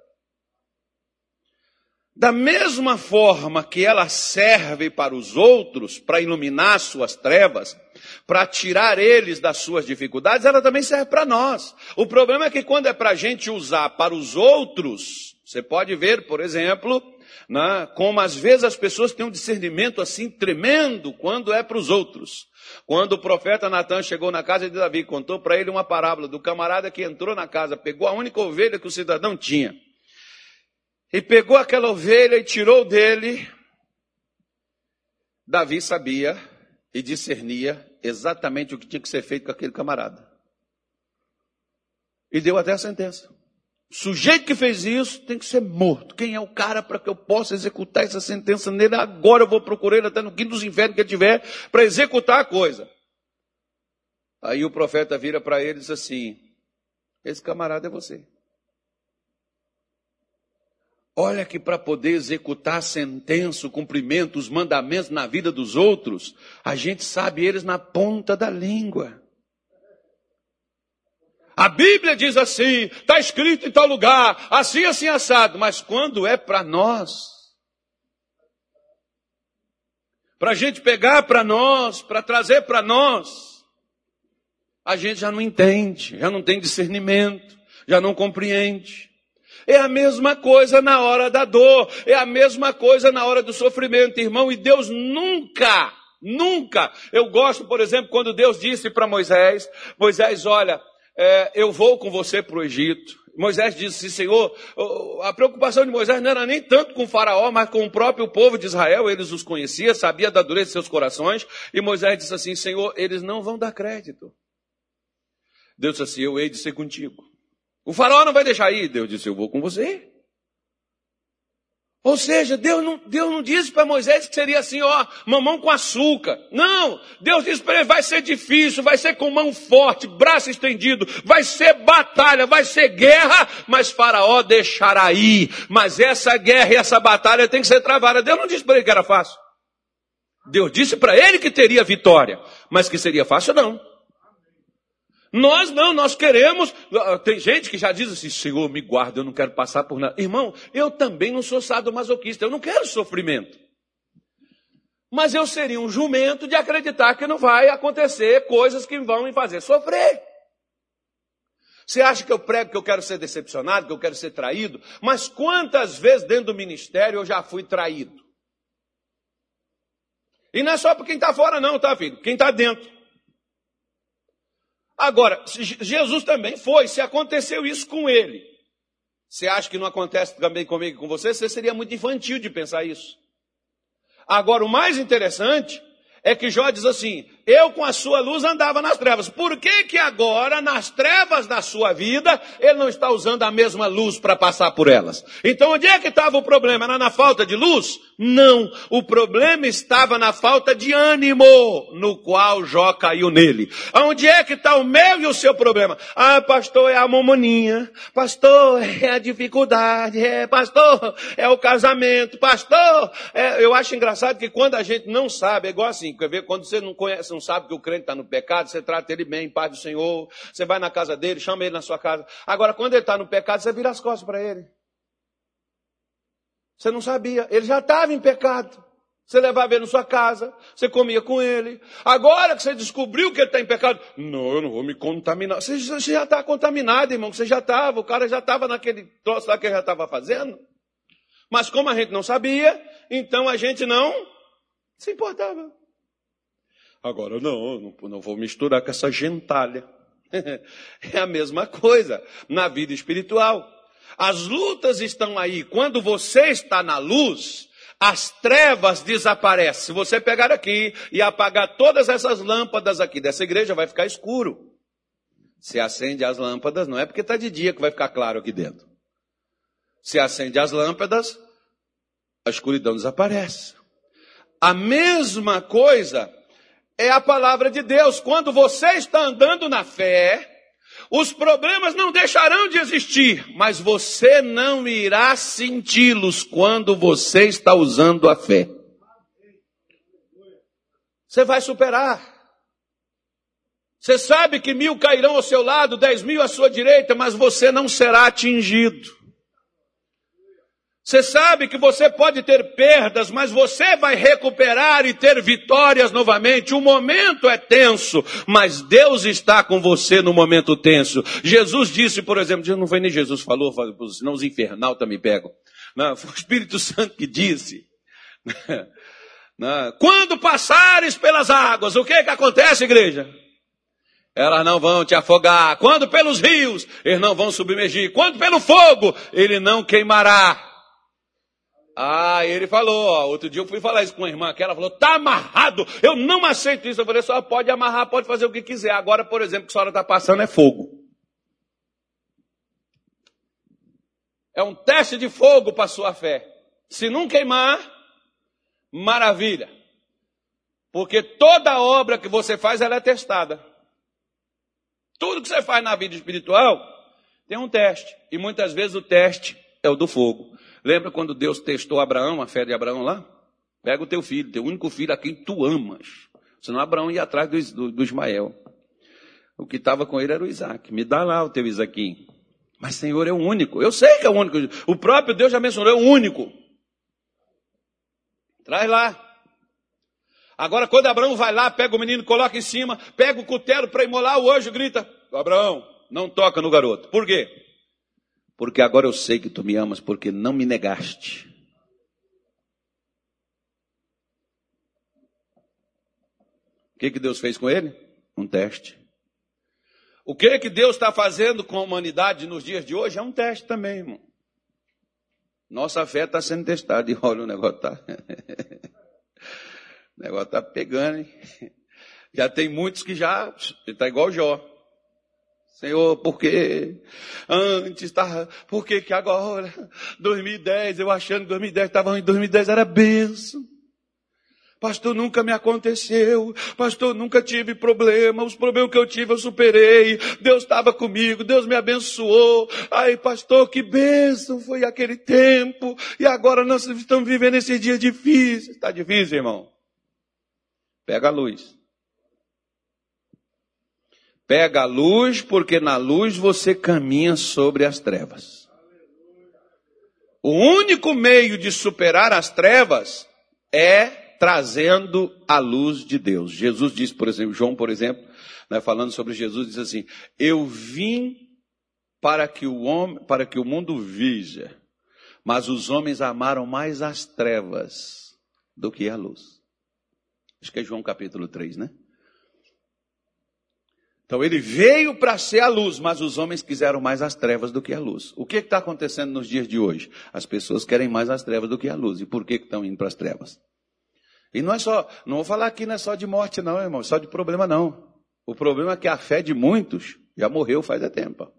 Speaker 1: Da mesma forma que ela serve para os outros, para iluminar suas trevas, para tirar eles das suas dificuldades, ela também serve para nós. O problema é que quando é para a gente usar para os outros, você pode ver, por exemplo, né, como às vezes as pessoas têm um discernimento assim tremendo quando é para os outros. Quando o profeta Natan chegou na casa de Davi, contou para ele uma parábola do camarada que entrou na casa, pegou a única ovelha que o cidadão tinha, e pegou aquela ovelha e tirou dele. Davi sabia e discernia exatamente o que tinha que ser feito com aquele camarada. E deu até a sentença. O sujeito que fez isso tem que ser morto. Quem é o cara para que eu possa executar essa sentença nele? Agora eu vou procurar ele até no quinto dos infernos que ele tiver para executar a coisa. Aí o profeta vira para ele e diz assim: Esse camarada é você. Olha que para poder executar a sentença, o cumprimento, os mandamentos na vida dos outros, a gente sabe eles na ponta da língua. A Bíblia diz assim, está escrito em tal lugar, assim, assim, assado, mas quando é para nós, para a gente pegar para nós, para trazer para nós, a gente já não entende, já não tem discernimento, já não compreende. É a mesma coisa na hora da dor, é a mesma coisa na hora do sofrimento, irmão, e Deus nunca, nunca, eu gosto, por exemplo, quando Deus disse para Moisés, Moisés, olha, é, eu vou com você para o Egito. Moisés disse, Senhor, a preocupação de Moisés não era nem tanto com faraó, mas com o próprio povo de Israel, eles os conhecia, sabia da dureza de seus corações, e Moisés disse assim, Senhor, eles não vão dar crédito. Deus disse assim, eu hei de ser contigo. O faraó não vai deixar ir, Deus disse, eu vou com você. Ou seja, Deus não, Deus não disse para Moisés que seria assim, ó, mamão com açúcar. Não, Deus disse para ele, vai ser difícil, vai ser com mão forte, braço estendido, vai ser batalha, vai ser guerra, mas Faraó deixará ir. Mas essa guerra e essa batalha tem que ser travada. Deus não disse para ele que era fácil. Deus disse para ele que teria vitória, mas que seria fácil não. Nós não, nós queremos. Ah, tem gente que já diz assim: Senhor, me guarda, eu não quero passar por nada. Irmão, eu também não sou sadomasoquista, eu não quero sofrimento. Mas eu seria um jumento de acreditar que não vai acontecer coisas que vão me fazer sofrer. Você acha que eu prego que eu quero ser decepcionado, que eu quero ser traído? Mas quantas vezes dentro do ministério eu já fui traído? E não é só para quem está fora, não, tá, filho? Quem está dentro. Agora, Jesus também foi, se aconteceu isso com ele, você acha que não acontece também comigo e com você? Você seria muito infantil de pensar isso. Agora, o mais interessante é que Jó diz assim: eu com a sua luz andava nas trevas. Por que que agora, nas trevas da sua vida, ele não está usando a mesma luz para passar por elas? Então, onde é que estava o problema? Era na falta de luz? Não. O problema estava na falta de ânimo, no qual Jó caiu nele. Onde é que está o meu e o seu problema? Ah, pastor, é a mamoninha. Pastor, é a dificuldade. É, pastor, é o casamento. Pastor, é... eu acho engraçado que quando a gente não sabe, é igual assim, quer ver, quando você não conhece, não sabe que o crente está no pecado, você trata ele bem, paz do Senhor, você vai na casa dele, chama ele na sua casa. Agora, quando ele está no pecado, você vira as costas para ele. Você não sabia, ele já estava em pecado. Você levava ele na sua casa, você comia com ele. Agora que você descobriu que ele está em pecado, não, eu não vou me contaminar. Você, você já está contaminado, irmão, você já estava, o cara já estava naquele troço lá que ele já estava fazendo. Mas como a gente não sabia, então a gente não se importava. Agora, não, não, não vou misturar com essa gentalha. é a mesma coisa na vida espiritual. As lutas estão aí. Quando você está na luz, as trevas desaparecem. Se você pegar aqui e apagar todas essas lâmpadas aqui dessa igreja, vai ficar escuro. Se acende as lâmpadas, não é porque está de dia que vai ficar claro aqui dentro. Se acende as lâmpadas, a escuridão desaparece. A mesma coisa é a palavra de Deus. Quando você está andando na fé, os problemas não deixarão de existir, mas você não irá senti-los quando você está usando a fé. Você vai superar. Você sabe que mil cairão ao seu lado, dez mil à sua direita, mas você não será atingido. Você sabe que você pode ter perdas, mas você vai recuperar e ter vitórias novamente. O momento é tenso, mas Deus está com você no momento tenso. Jesus disse, por exemplo, não foi nem Jesus falou, senão os infernal também pegam. Não, foi o Espírito Santo que disse. Não, quando passares pelas águas, o que que acontece, igreja? Elas não vão te afogar. Quando pelos rios, eles não vão submergir. Quando pelo fogo, ele não queimará. Ah, ele falou, ó, outro dia eu fui falar isso com a irmã que ela falou, tá amarrado, eu não aceito isso. Eu falei, só pode amarrar, pode fazer o que quiser. Agora, por exemplo, que a senhora está passando é fogo. É um teste de fogo para a sua fé. Se não queimar, maravilha. Porque toda obra que você faz, ela é testada. Tudo que você faz na vida espiritual tem um teste. E muitas vezes o teste é o do fogo. Lembra quando Deus testou Abraão, a fé de Abraão lá? Pega o teu filho, teu único filho a quem tu amas. Senão Abraão ia atrás do, do, do Ismael. O que estava com ele era o Isaac. Me dá lá o teu Isaquinho. Mas Senhor é o único. Eu sei que é o único. O próprio Deus já mencionou, é o único. Traz lá. Agora, quando Abraão vai lá, pega o menino, coloca em cima, pega o cutelo para imolar, o anjo grita: Abraão, não toca no garoto. Por quê? Porque agora eu sei que tu me amas, porque não me negaste. O que, que Deus fez com ele? Um teste. O que, que Deus está fazendo com a humanidade nos dias de hoje? É um teste também, irmão. Nossa fé está sendo testada. E olha, o negócio está. o negócio está pegando, hein? Já tem muitos que já. Está igual Jó. Senhor, porque antes estava, por que que agora? 2010, eu achando que 2010 estava em 2010 era benção. Pastor, nunca me aconteceu. Pastor, nunca tive problema. Os problemas que eu tive eu superei. Deus estava comigo. Deus me abençoou. Ai, pastor, que bênção foi aquele tempo. E agora nós estamos vivendo esse dia difícil. Está difícil, irmão? Pega a luz. Pega a luz, porque na luz você caminha sobre as trevas. O único meio de superar as trevas é trazendo a luz de Deus. Jesus disse, por exemplo, João, por exemplo, né, falando sobre Jesus, diz assim: Eu vim para que o homem, para que o mundo veja, mas os homens amaram mais as trevas do que a luz. Acho que é João capítulo 3, né? Então ele veio para ser a luz, mas os homens quiseram mais as trevas do que a luz. O que está acontecendo nos dias de hoje? As pessoas querem mais as trevas do que a luz. E por que estão indo para as trevas? E não é só, não vou falar aqui não é só de morte não, irmão, só de problema não. O problema é que a fé de muitos já morreu faz é tempo.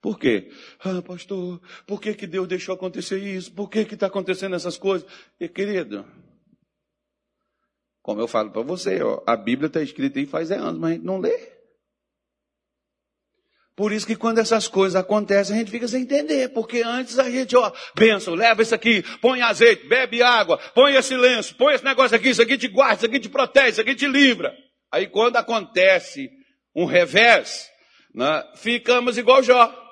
Speaker 1: Por quê? Ah, pastor, por que, que Deus deixou acontecer isso? Por que está acontecendo essas coisas? E, querido, como eu falo para você, ó, a Bíblia está escrita aí faz anos, mas a gente não lê. Por isso que quando essas coisas acontecem, a gente fica sem entender, porque antes a gente, ó, benção, leva isso aqui, põe azeite, bebe água, põe esse lenço, põe esse negócio aqui, isso aqui te guarda, isso aqui te protege, isso aqui te livra. Aí quando acontece um revés, né, ficamos igual Jó.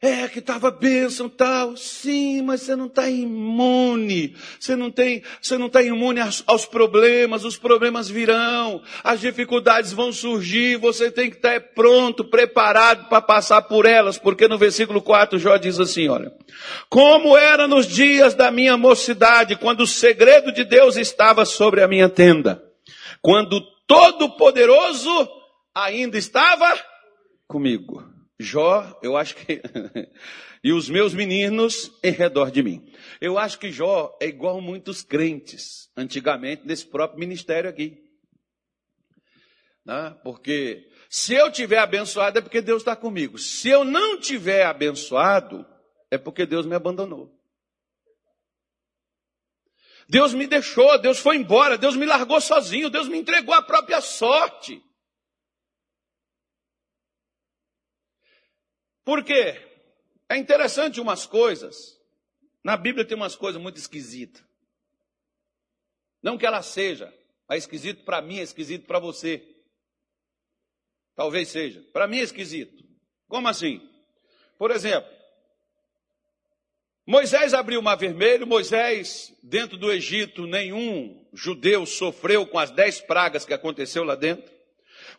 Speaker 1: É que estava bênção tal, sim, mas você não está imune. Você não tem, você não está imune aos, aos, problemas. Os problemas virão, as dificuldades vão surgir. Você tem que estar pronto, preparado para passar por elas, porque no versículo 4 Jó diz assim: olha, como era nos dias da minha mocidade, quando o segredo de Deus estava sobre a minha tenda, quando Todo-Poderoso ainda estava comigo. Jó, eu acho que. e os meus meninos em redor de mim. Eu acho que Jó é igual muitos crentes, antigamente, nesse próprio ministério aqui. Né? Porque se eu tiver abençoado é porque Deus está comigo. Se eu não tiver abençoado, é porque Deus me abandonou. Deus me deixou, Deus foi embora, Deus me largou sozinho, Deus me entregou à própria sorte. Por quê? É interessante umas coisas. Na Bíblia tem umas coisas muito esquisitas. Não que ela seja, mas esquisito para mim, é esquisito para você. Talvez seja. Para mim é esquisito. Como assim? Por exemplo, Moisés abriu o mar vermelho, Moisés, dentro do Egito, nenhum judeu sofreu com as dez pragas que aconteceu lá dentro.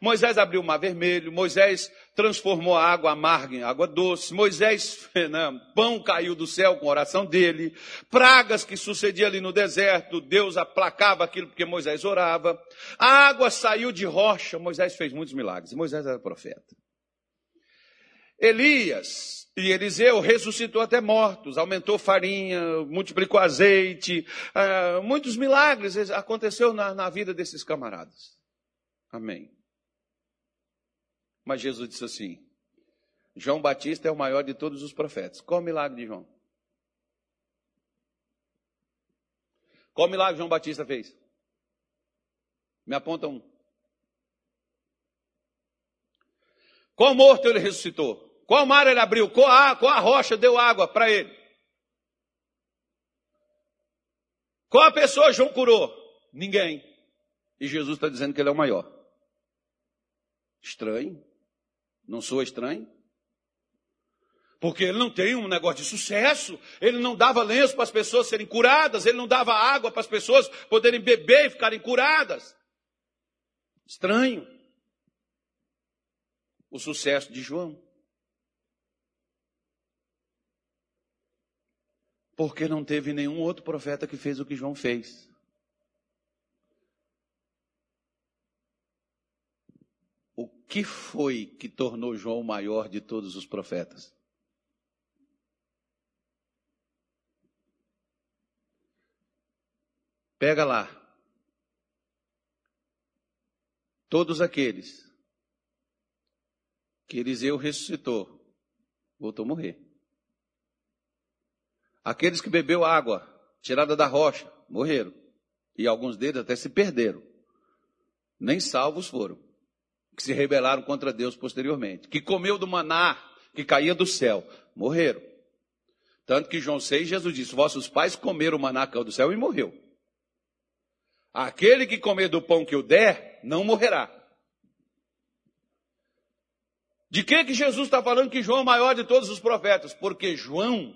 Speaker 1: Moisés abriu o mar vermelho, Moisés transformou a água amarga em água doce, Moisés, né, pão caiu do céu com a oração dele, pragas que sucediam ali no deserto, Deus aplacava aquilo porque Moisés orava, a água saiu de rocha, Moisés fez muitos milagres, Moisés era profeta. Elias e Eliseu ressuscitou até mortos, aumentou farinha, multiplicou azeite, uh, muitos milagres aconteceu na vida desses camaradas. Amém. Mas Jesus disse assim: João Batista é o maior de todos os profetas. Qual o milagre de João? Qual o milagre João Batista fez? Me aponta um. Qual morto ele ressuscitou? Qual mar ele abriu? Qual a, rocha deu água para ele? Qual a pessoa João curou? Ninguém. E Jesus está dizendo que ele é o maior. Estranho. Não sou estranho? Porque ele não tem um negócio de sucesso, ele não dava lenço para as pessoas serem curadas, ele não dava água para as pessoas poderem beber e ficarem curadas. Estranho. O sucesso de João. Porque não teve nenhum outro profeta que fez o que João fez. Que foi que tornou João o maior de todos os profetas? Pega lá. Todos aqueles que Eliseu ressuscitou, voltou a morrer. Aqueles que bebeu água tirada da rocha, morreram. E alguns deles até se perderam. Nem salvos foram que se rebelaram contra Deus posteriormente, que comeu do maná que caía do céu, morreram. Tanto que João 6, Jesus disse: Vossos pais comeram o maná que caiu do céu e morreu. Aquele que comer do pão que eu der, não morrerá. De que que Jesus está falando que João é o maior de todos os profetas? Porque João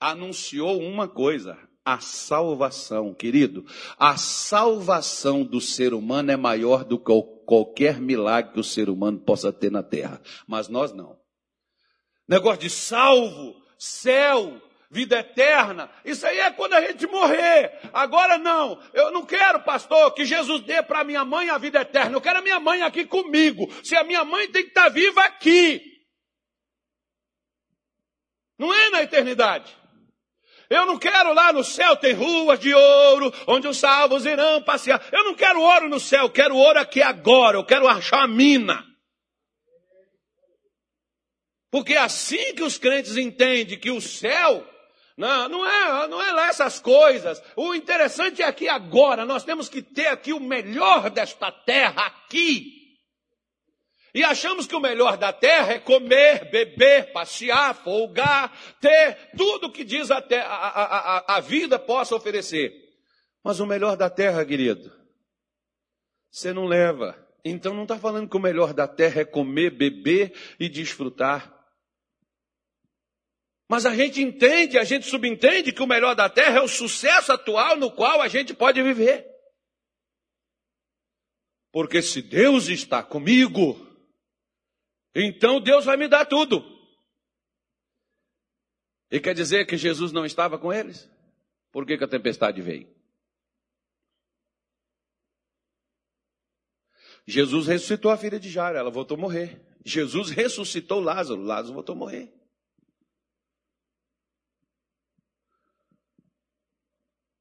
Speaker 1: anunciou uma coisa: a salvação, querido. A salvação do ser humano é maior do que qualquer milagre que o ser humano possa ter na terra. Mas nós não. Negócio de salvo, céu, vida eterna. Isso aí é quando a gente morrer. Agora não. Eu não quero, pastor, que Jesus dê para minha mãe a vida eterna. Eu quero a minha mãe aqui comigo. Se a minha mãe tem que estar tá viva aqui. Não é na eternidade. Eu não quero lá no céu ter ruas de ouro, onde os salvos irão passear. Eu não quero ouro no céu, eu quero ouro aqui agora. Eu quero achar a mina. Porque é assim que os crentes entendem que o céu não, não, é, não é lá essas coisas. O interessante é aqui agora. Nós temos que ter aqui o melhor desta terra aqui. E achamos que o melhor da terra é comer, beber, passear, folgar, ter tudo que diz a, a, a, a vida possa oferecer. Mas o melhor da terra, querido, você não leva. Então não está falando que o melhor da terra é comer, beber e desfrutar. Mas a gente entende, a gente subentende que o melhor da terra é o sucesso atual no qual a gente pode viver. Porque se Deus está comigo, então Deus vai me dar tudo. E quer dizer que Jesus não estava com eles? Por que, que a tempestade veio? Jesus ressuscitou a filha de Jairo, ela voltou a morrer. Jesus ressuscitou Lázaro, Lázaro voltou a morrer.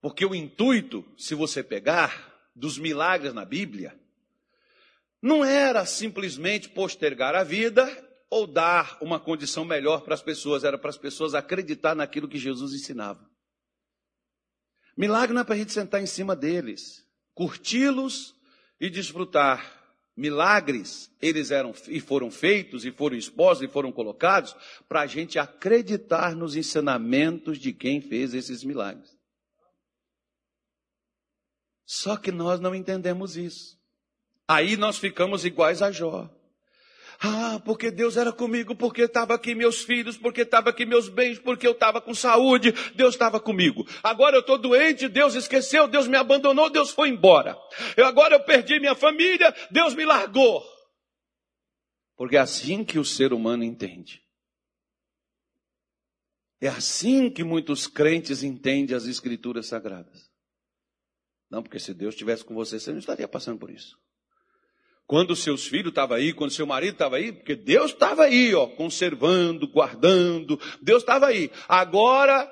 Speaker 1: Porque o intuito, se você pegar, dos milagres na Bíblia, não era simplesmente postergar a vida ou dar uma condição melhor para as pessoas, era para as pessoas acreditar naquilo que Jesus ensinava. Milagre não é para a gente sentar em cima deles, curti-los e desfrutar. Milagres, eles eram e foram feitos, e foram expostos, e foram colocados, para a gente acreditar nos ensinamentos de quem fez esses milagres. Só que nós não entendemos isso. Aí nós ficamos iguais a Jó. Ah, porque Deus era comigo, porque estava aqui meus filhos, porque estava aqui meus bens, porque eu estava com saúde, Deus estava comigo. Agora eu estou doente, Deus esqueceu, Deus me abandonou, Deus foi embora. Eu, agora eu perdi minha família, Deus me largou. Porque é assim que o ser humano entende. É assim que muitos crentes entendem as escrituras sagradas. Não, porque se Deus estivesse com você, você não estaria passando por isso. Quando seus filhos estavam aí, quando seu marido estava aí, porque Deus estava aí, ó, conservando, guardando, Deus estava aí. Agora,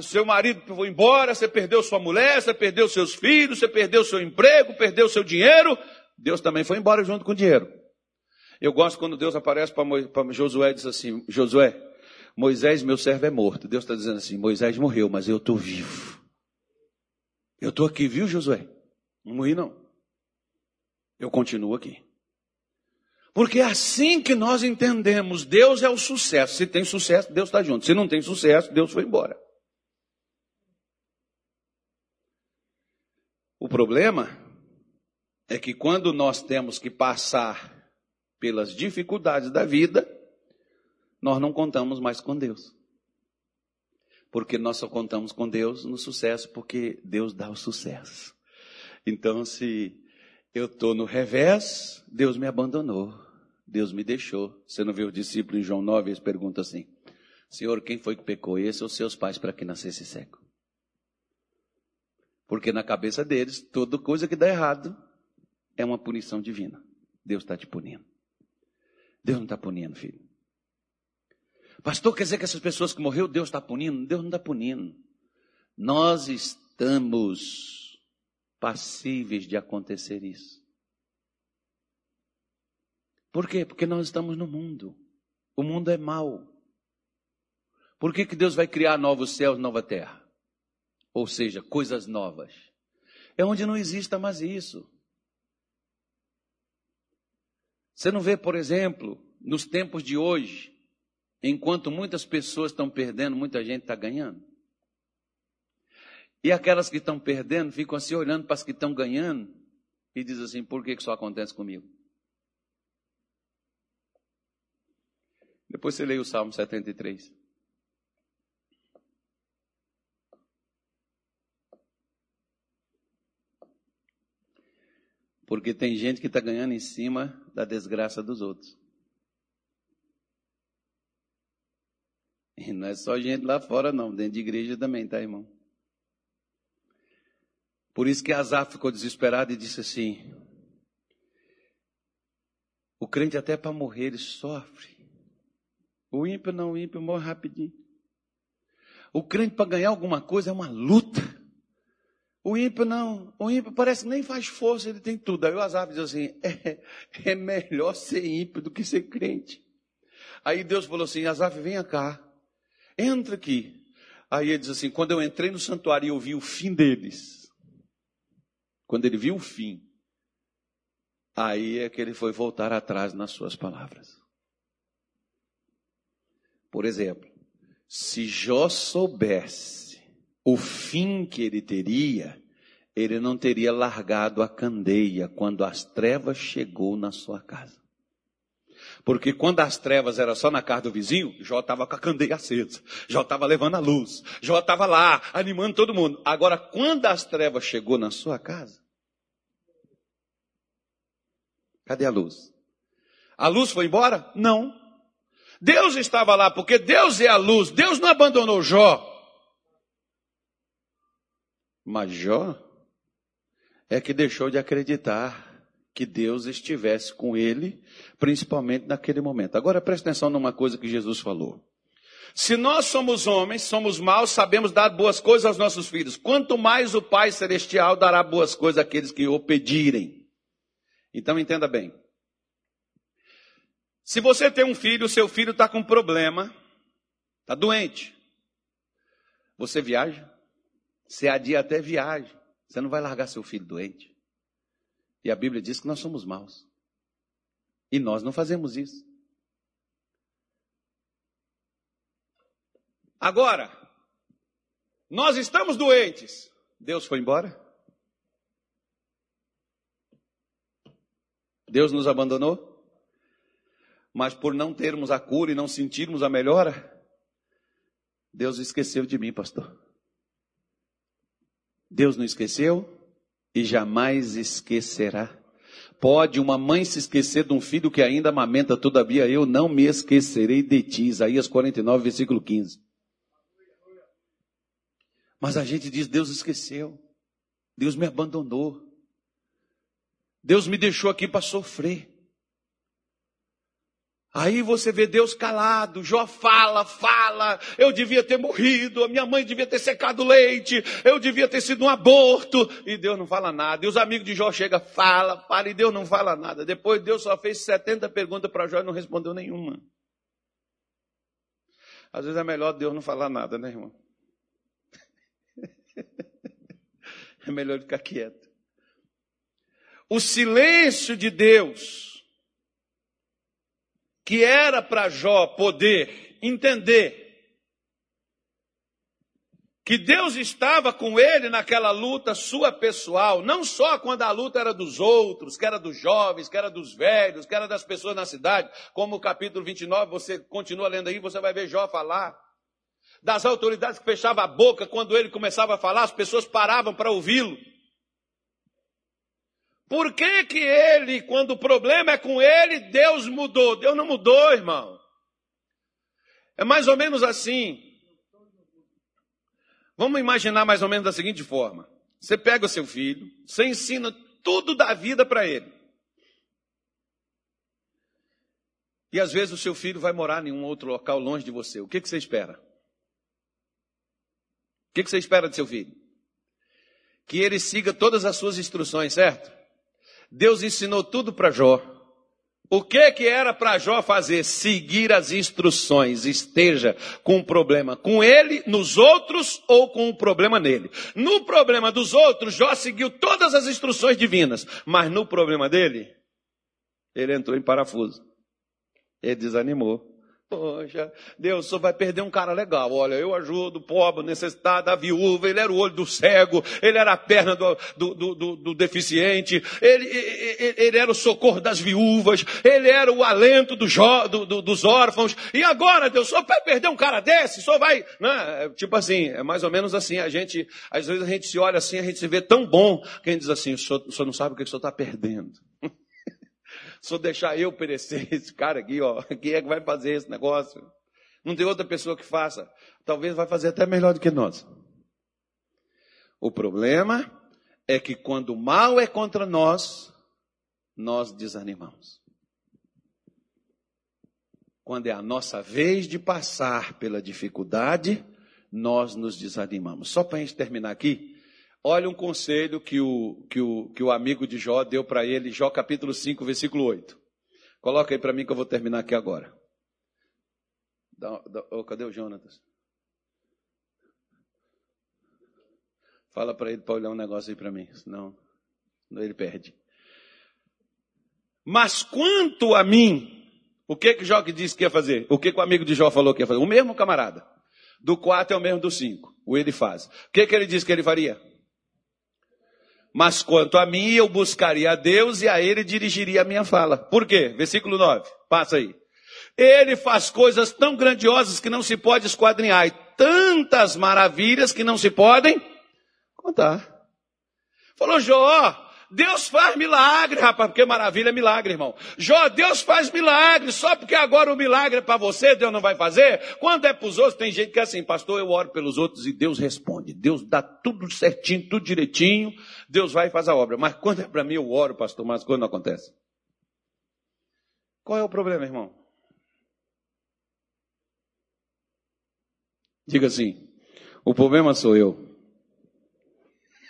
Speaker 1: seu marido foi embora, você perdeu sua mulher, você perdeu seus filhos, você perdeu seu emprego, perdeu seu dinheiro, Deus também foi embora junto com o dinheiro. Eu gosto quando Deus aparece para Josué e diz assim, Josué, Moisés, meu servo, é morto. Deus está dizendo assim, Moisés morreu, mas eu estou vivo. Eu estou aqui, viu, Josué? Não morri não eu continuo aqui. Porque assim que nós entendemos, Deus é o sucesso. Se tem sucesso, Deus está junto. Se não tem sucesso, Deus foi embora. O problema é que quando nós temos que passar pelas dificuldades da vida, nós não contamos mais com Deus. Porque nós só contamos com Deus no sucesso, porque Deus dá o sucesso. Então, se eu estou no revés, Deus me abandonou, Deus me deixou. Você não viu o discípulo em João 9? Eles perguntam assim: Senhor, quem foi que pecou, esse ou seus pais, para que nascesse cego? Porque na cabeça deles, toda coisa que dá errado é uma punição divina. Deus está te punindo. Deus não está punindo, filho. Pastor, quer dizer que essas pessoas que morreu, Deus está punindo? Deus não está punindo. Nós estamos passíveis de acontecer isso. Por quê? Porque nós estamos no mundo. O mundo é mau. Por que, que Deus vai criar novos céus, nova terra? Ou seja, coisas novas. É onde não exista mais isso. Você não vê, por exemplo, nos tempos de hoje, enquanto muitas pessoas estão perdendo, muita gente está ganhando. E aquelas que estão perdendo ficam assim olhando para as que estão ganhando e diz assim: por que isso acontece comigo? Depois você lê o Salmo 73. Porque tem gente que está ganhando em cima da desgraça dos outros. E não é só gente lá fora, não. Dentro de igreja também, tá, irmão? Por isso que Azar ficou desesperado e disse assim: o crente até para morrer ele sofre. O ímpio não, o ímpio morre rapidinho. O crente para ganhar alguma coisa é uma luta. O ímpio não, o ímpio parece que nem faz força, ele tem tudo. Aí o Azar diz assim: é, é melhor ser ímpio do que ser crente. Aí Deus falou assim: Azaf, venha cá, entra aqui. Aí ele diz assim: quando eu entrei no santuário e eu vi o fim deles, quando ele viu o fim, aí é que ele foi voltar atrás nas suas palavras. Por exemplo, se Jó soubesse o fim que ele teria, ele não teria largado a candeia quando as trevas chegou na sua casa. Porque quando as trevas eram só na casa do vizinho, Jó estava com a candeia acesa. Jó estava levando a luz. Jó estava lá, animando todo mundo. Agora, quando as trevas chegou na sua casa, cadê a luz? A luz foi embora? Não. Deus estava lá, porque Deus é a luz. Deus não abandonou Jó. Mas Jó é que deixou de acreditar que Deus estivesse com ele, principalmente naquele momento. Agora preste atenção numa coisa que Jesus falou. Se nós somos homens, somos maus, sabemos dar boas coisas aos nossos filhos. Quanto mais o Pai Celestial dará boas coisas àqueles que o pedirem. Então entenda bem. Se você tem um filho, seu filho está com problema, está doente. Você viaja? Você adia até viagem. Você não vai largar seu filho doente. E a Bíblia diz que nós somos maus. E nós não fazemos isso. Agora, nós estamos doentes. Deus foi embora? Deus nos abandonou? Mas por não termos a cura e não sentirmos a melhora, Deus esqueceu de mim, pastor. Deus não esqueceu e jamais esquecerá. Pode uma mãe se esquecer de um filho que ainda amamenta, todavia eu não me esquecerei de ti. Isaías 49, versículo 15. Mas a gente diz: Deus esqueceu, Deus me abandonou, Deus me deixou aqui para sofrer. Aí você vê Deus calado, Jó fala, fala, eu devia ter morrido, a minha mãe devia ter secado leite, eu devia ter sido um aborto, e Deus não fala nada. E os amigos de Jó chegam, fala, fala, e Deus não fala nada. Depois Deus só fez 70 perguntas para Jó e não respondeu nenhuma. Às vezes é melhor Deus não falar nada, né, irmão? É melhor ficar quieto. O silêncio de Deus que era para Jó poder entender que Deus estava com ele naquela luta sua pessoal, não só quando a luta era dos outros, que era dos jovens, que era dos velhos, que era das pessoas na cidade, como o capítulo 29, você continua lendo aí, você vai ver Jó falar. Das autoridades que fechavam a boca quando ele começava a falar, as pessoas paravam para ouvi-lo. Por que que ele, quando o problema é com ele, Deus mudou? Deus não mudou, irmão. É mais ou menos assim. Vamos imaginar mais ou menos da seguinte forma: você pega o seu filho, você ensina tudo da vida para ele. E às vezes o seu filho vai morar em um outro local longe de você. O que, que você espera? O que, que você espera de seu filho? Que ele siga todas as suas instruções, certo? Deus ensinou tudo para Jó. O que que era para Jó fazer? Seguir as instruções, esteja com um problema com ele, nos outros ou com um problema nele. No problema dos outros, Jó seguiu todas as instruções divinas, mas no problema dele, ele entrou em parafuso. Ele desanimou. Poxa, Deus, só vai perder um cara legal. Olha, eu ajudo o pobre, necessitado, a viúva, ele era o olho do cego, ele era a perna do, do, do, do deficiente, ele, ele, ele, era o socorro das viúvas, ele era o alento do, dos órfãos. E agora, Deus, só vai perder um cara desse? Só vai. Né? Tipo assim, é mais ou menos assim. A gente, às vezes a gente se olha assim, a gente se vê tão bom, que a gente diz assim: o senhor, o senhor não sabe o que o senhor está perdendo. Se eu deixar eu perecer esse cara aqui, ó, quem é que vai fazer esse negócio? Não tem outra pessoa que faça. Talvez vai fazer até melhor do que nós. O problema é que quando o mal é contra nós, nós desanimamos. Quando é a nossa vez de passar pela dificuldade, nós nos desanimamos. Só para a gente terminar aqui, Olha um conselho que o, que o, que o amigo de Jó deu para ele, Jó capítulo 5, versículo 8. Coloca aí para mim que eu vou terminar aqui agora. Dá, dá, oh, cadê o Jonatas? Fala para ele para olhar um negócio aí para mim, senão, ele perde. Mas quanto a mim, o que que Jó disse que ia fazer? O que, que o amigo de Jó falou que ia fazer? O mesmo camarada. Do 4 é o mesmo do 5. O ele faz. O que que ele disse que ele faria? Mas quanto a mim, eu buscaria a Deus e a Ele dirigiria a minha fala. Por quê? Versículo 9. Passa aí. Ele faz coisas tão grandiosas que não se pode esquadrinhar. E tantas maravilhas que não se podem contar. Falou Jó, Deus faz milagre, rapaz, porque maravilha é milagre, irmão. Jó, Deus faz milagre, só porque agora o milagre é para você, Deus não vai fazer? Quando é para os outros, tem gente que é assim, pastor, eu oro pelos outros e Deus responde. Deus dá tudo certinho, tudo direitinho, Deus vai e faz a obra. Mas quando é para mim, eu oro, pastor, mas quando não acontece? Qual é o problema, irmão? Diga assim, o problema sou eu.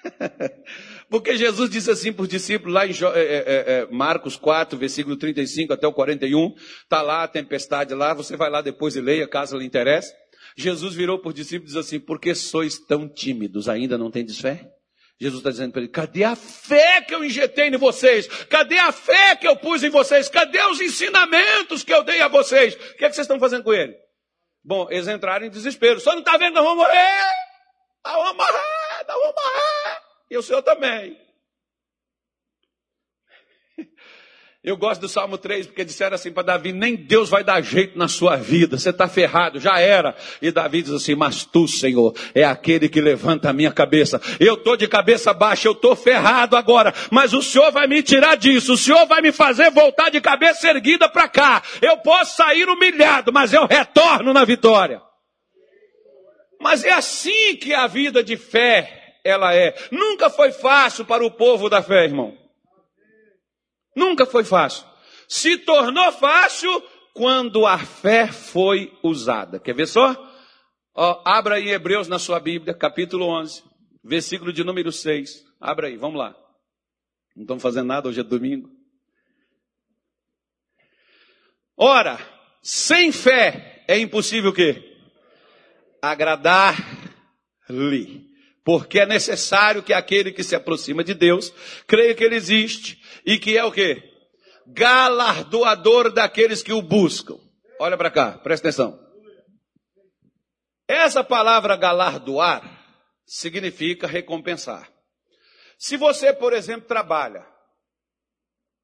Speaker 1: Porque Jesus disse assim para os discípulos, lá em é, é, é, Marcos 4, versículo 35 até o 41, está lá a tempestade lá, você vai lá depois e leia, caso lhe interesse. Jesus virou para os discípulos e disse assim, por que sois tão tímidos? Ainda não tendes fé? Jesus está dizendo para ele, cadê a fé que eu injetei em vocês? Cadê a fé que eu pus em vocês? Cadê os ensinamentos que eu dei a vocês? O que, é que vocês estão fazendo com ele? Bom, eles entraram em desespero. Só não está vendo nós vamos morrer? Nós vamos morrer, nós vamos morrer. E o senhor também. Eu gosto do Salmo 3, porque disseram assim para Davi, nem Deus vai dar jeito na sua vida, você está ferrado, já era. E Davi diz assim, mas tu, Senhor, é aquele que levanta a minha cabeça. Eu estou de cabeça baixa, eu estou ferrado agora, mas o Senhor vai me tirar disso, o Senhor vai me fazer voltar de cabeça erguida para cá. Eu posso sair humilhado, mas eu retorno na vitória. Mas é assim que a vida de fé, ela é. Nunca foi fácil para o povo da fé, irmão. Nunca foi fácil. Se tornou fácil quando a fé foi usada. Quer ver só? Ó, abra aí Hebreus na sua Bíblia, capítulo 11, versículo de número 6. Abra aí, vamos lá. Não estamos fazendo nada, hoje é domingo. Ora, sem fé é impossível o quê? Agradar-lhe. Porque é necessário que aquele que se aproxima de Deus creia que ele existe e que é o quê? Galardoador daqueles que o buscam. Olha para cá, presta atenção. Essa palavra galardoar significa recompensar. Se você, por exemplo, trabalha,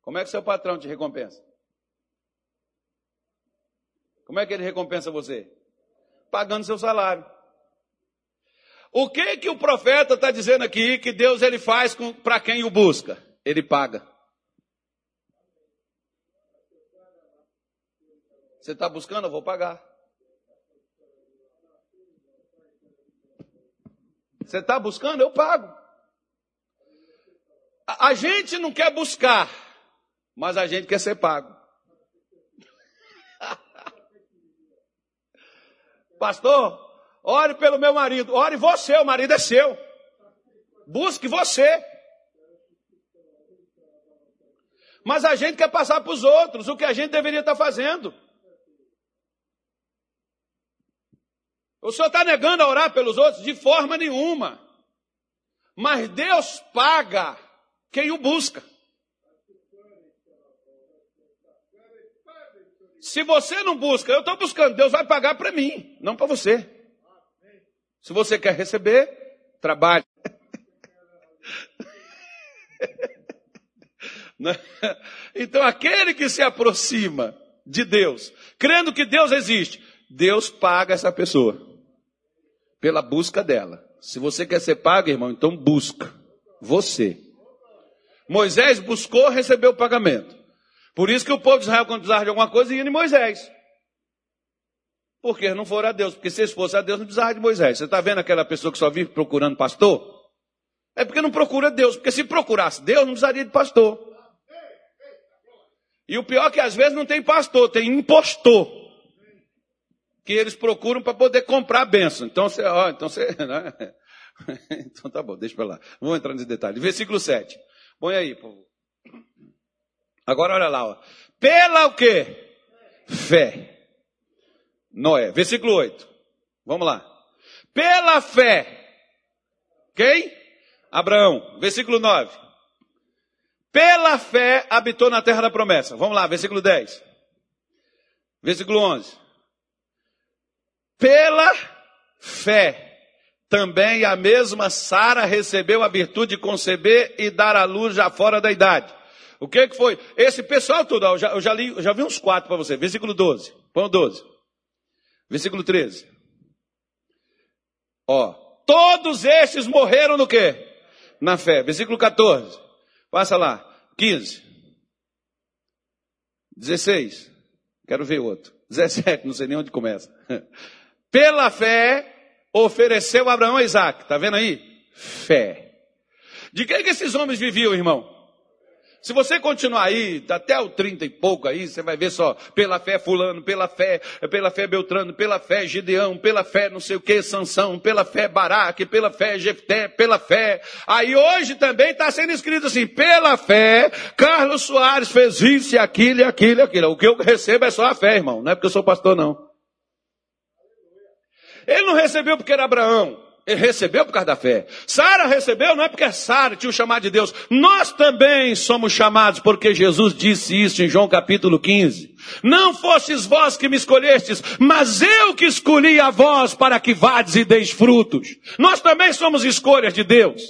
Speaker 1: como é que seu patrão te recompensa? Como é que ele recompensa você? Pagando seu salário. O que que o profeta está dizendo aqui que Deus ele faz para quem o busca? Ele paga. Você está buscando? Eu vou pagar. Você está buscando? Eu pago. A, a gente não quer buscar, mas a gente quer ser pago. Pastor, Ore pelo meu marido. Ore você, o marido é seu. Busque você. Mas a gente quer passar para os outros o que a gente deveria estar fazendo. O senhor está negando a orar pelos outros? De forma nenhuma. Mas Deus paga quem o busca. Se você não busca, eu estou buscando, Deus vai pagar para mim, não para você. Se você quer receber, trabalhe. Né? então, aquele que se aproxima de Deus, crendo que Deus existe, Deus paga essa pessoa pela busca dela. Se você quer ser pago, irmão, então busca você. Moisés buscou, recebeu o pagamento. Por isso que o povo de Israel, quando precisava de alguma coisa, ia em Moisés. Porque não foram a Deus. Porque se eles fossem a Deus, não precisava de Moisés. Você está vendo aquela pessoa que só vive procurando pastor? É porque não procura Deus. Porque se procurasse Deus, não precisaria de pastor. E o pior é que às vezes não tem pastor, tem impostor. Que eles procuram para poder comprar a benção. Então você, ó, então você. Né? Então tá bom, deixa para lá. Vamos entrar nesse detalhe. Versículo 7. Põe aí, povo. Agora olha lá, ó. Pela o quê? Fé. Noé. Versículo 8. Vamos lá. Pela fé. Quem? Abraão. Versículo 9. Pela fé habitou na terra da promessa. Vamos lá, versículo 10. Versículo 11. Pela fé também a mesma Sara recebeu a virtude de conceber e dar à luz já fora da idade. O que que foi? Esse pessoal todo, eu já, eu já li, eu já vi uns quatro para você. Versículo 12. Põe o 12. Versículo 13. Ó, todos estes morreram no quê? Na fé. Versículo 14. Passa lá. 15. 16. Quero ver outro. 17, não sei nem onde começa. Pela fé, ofereceu Abraão a Isaac. Tá vendo aí? Fé. De que, que esses homens viviam, irmão? Se você continuar aí, até o 30 e pouco aí, você vai ver só, pela fé fulano, pela fé, pela fé Beltrano, pela fé Gideão, pela fé não sei o que, Sansão, pela fé Baraque, pela fé Jefté, pela fé. Aí hoje também está sendo escrito assim, pela fé, Carlos Soares fez isso e aquilo e aquilo e aquilo. O que eu recebo é só a fé, irmão, não é porque eu sou pastor não. Ele não recebeu porque era Abraão. Ele recebeu por causa da fé. Sara recebeu não é porque Sara tinha o chamado de Deus. Nós também somos chamados porque Jesus disse isso em João capítulo 15. Não fostes vós que me escolhestes, mas eu que escolhi a vós para que vades e deis frutos. Nós também somos escolhas de Deus.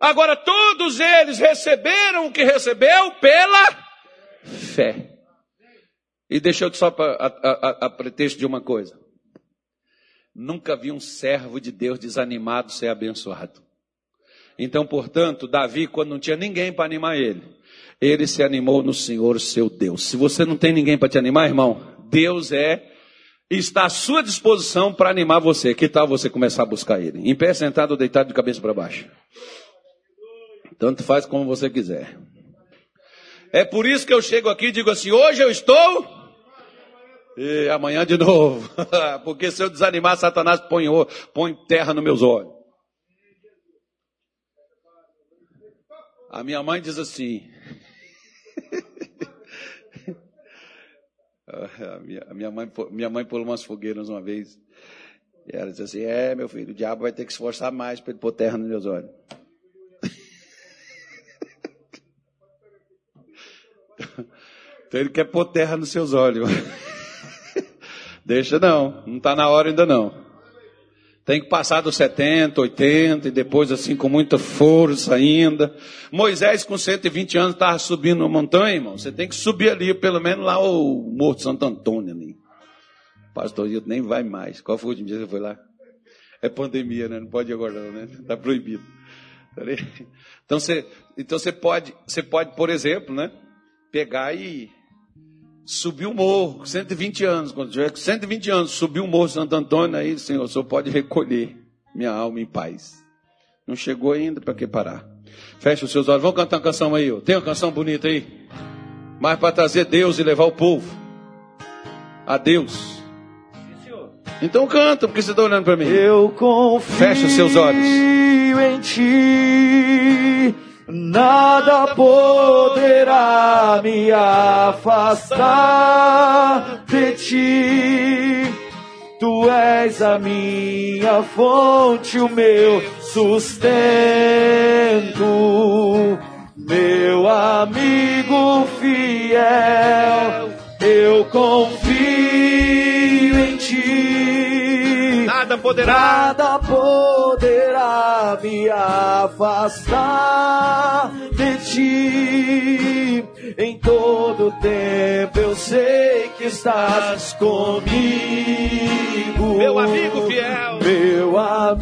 Speaker 1: Agora todos eles receberam o que recebeu pela fé. E deixa eu só a, a, a, a pretexto de uma coisa. Nunca vi um servo de Deus desanimado ser abençoado. Então, portanto, Davi, quando não tinha ninguém para animar ele, ele se animou no Senhor, seu Deus. Se você não tem ninguém para te animar, irmão, Deus é está à sua disposição para animar você. Que tal você começar a buscar ele? Em pé, sentado ou deitado de cabeça para baixo? Tanto faz como você quiser. É por isso que eu chego aqui e digo assim: hoje eu estou e amanhã de novo. Porque se eu desanimar, Satanás põe, põe terra nos meus olhos. A minha mãe diz assim. a, minha, a minha, mãe, minha mãe pulou umas fogueiras uma vez. E ela disse assim: É, meu filho, o diabo vai ter que se esforçar mais para ele pôr terra nos meus olhos. então ele quer pôr terra nos seus olhos. Deixa não, não está na hora ainda não. Tem que passar dos 70, 80 e depois assim com muita força ainda. Moisés com 120 anos estava subindo uma montanha, irmão. Você tem que subir ali, pelo menos lá o Morro Santo Antônio ali. Pastor Hilton nem vai mais. Qual foi o dia que você foi lá? É pandemia, né? Não pode ir agora não, né? Está proibido. Tá então você, então você pode, você pode, por exemplo, né? Pegar e subiu o morro, 120 anos, quando tiver 120 anos, subiu o morro Santo Antônio, aí, Senhor, o Senhor pode recolher minha alma em paz. Não chegou ainda, para que parar? Fecha os seus olhos, vamos cantar uma canção aí, ó. tem uma canção bonita aí, mas para trazer Deus e levar o povo a Deus. Então canta, porque você está olhando para mim.
Speaker 2: Eu confio
Speaker 1: Fecha os seus olhos.
Speaker 2: em ti nada poderá me afastar de ti. Tu és a minha fonte, o meu sustento, meu amigo fiel. Eu confio em ti.
Speaker 1: Nada poderá.
Speaker 2: Nada poderá me afastar de ti. Em todo tempo eu sei que estás comigo.
Speaker 1: Meu amigo fiel.
Speaker 2: Meu amigo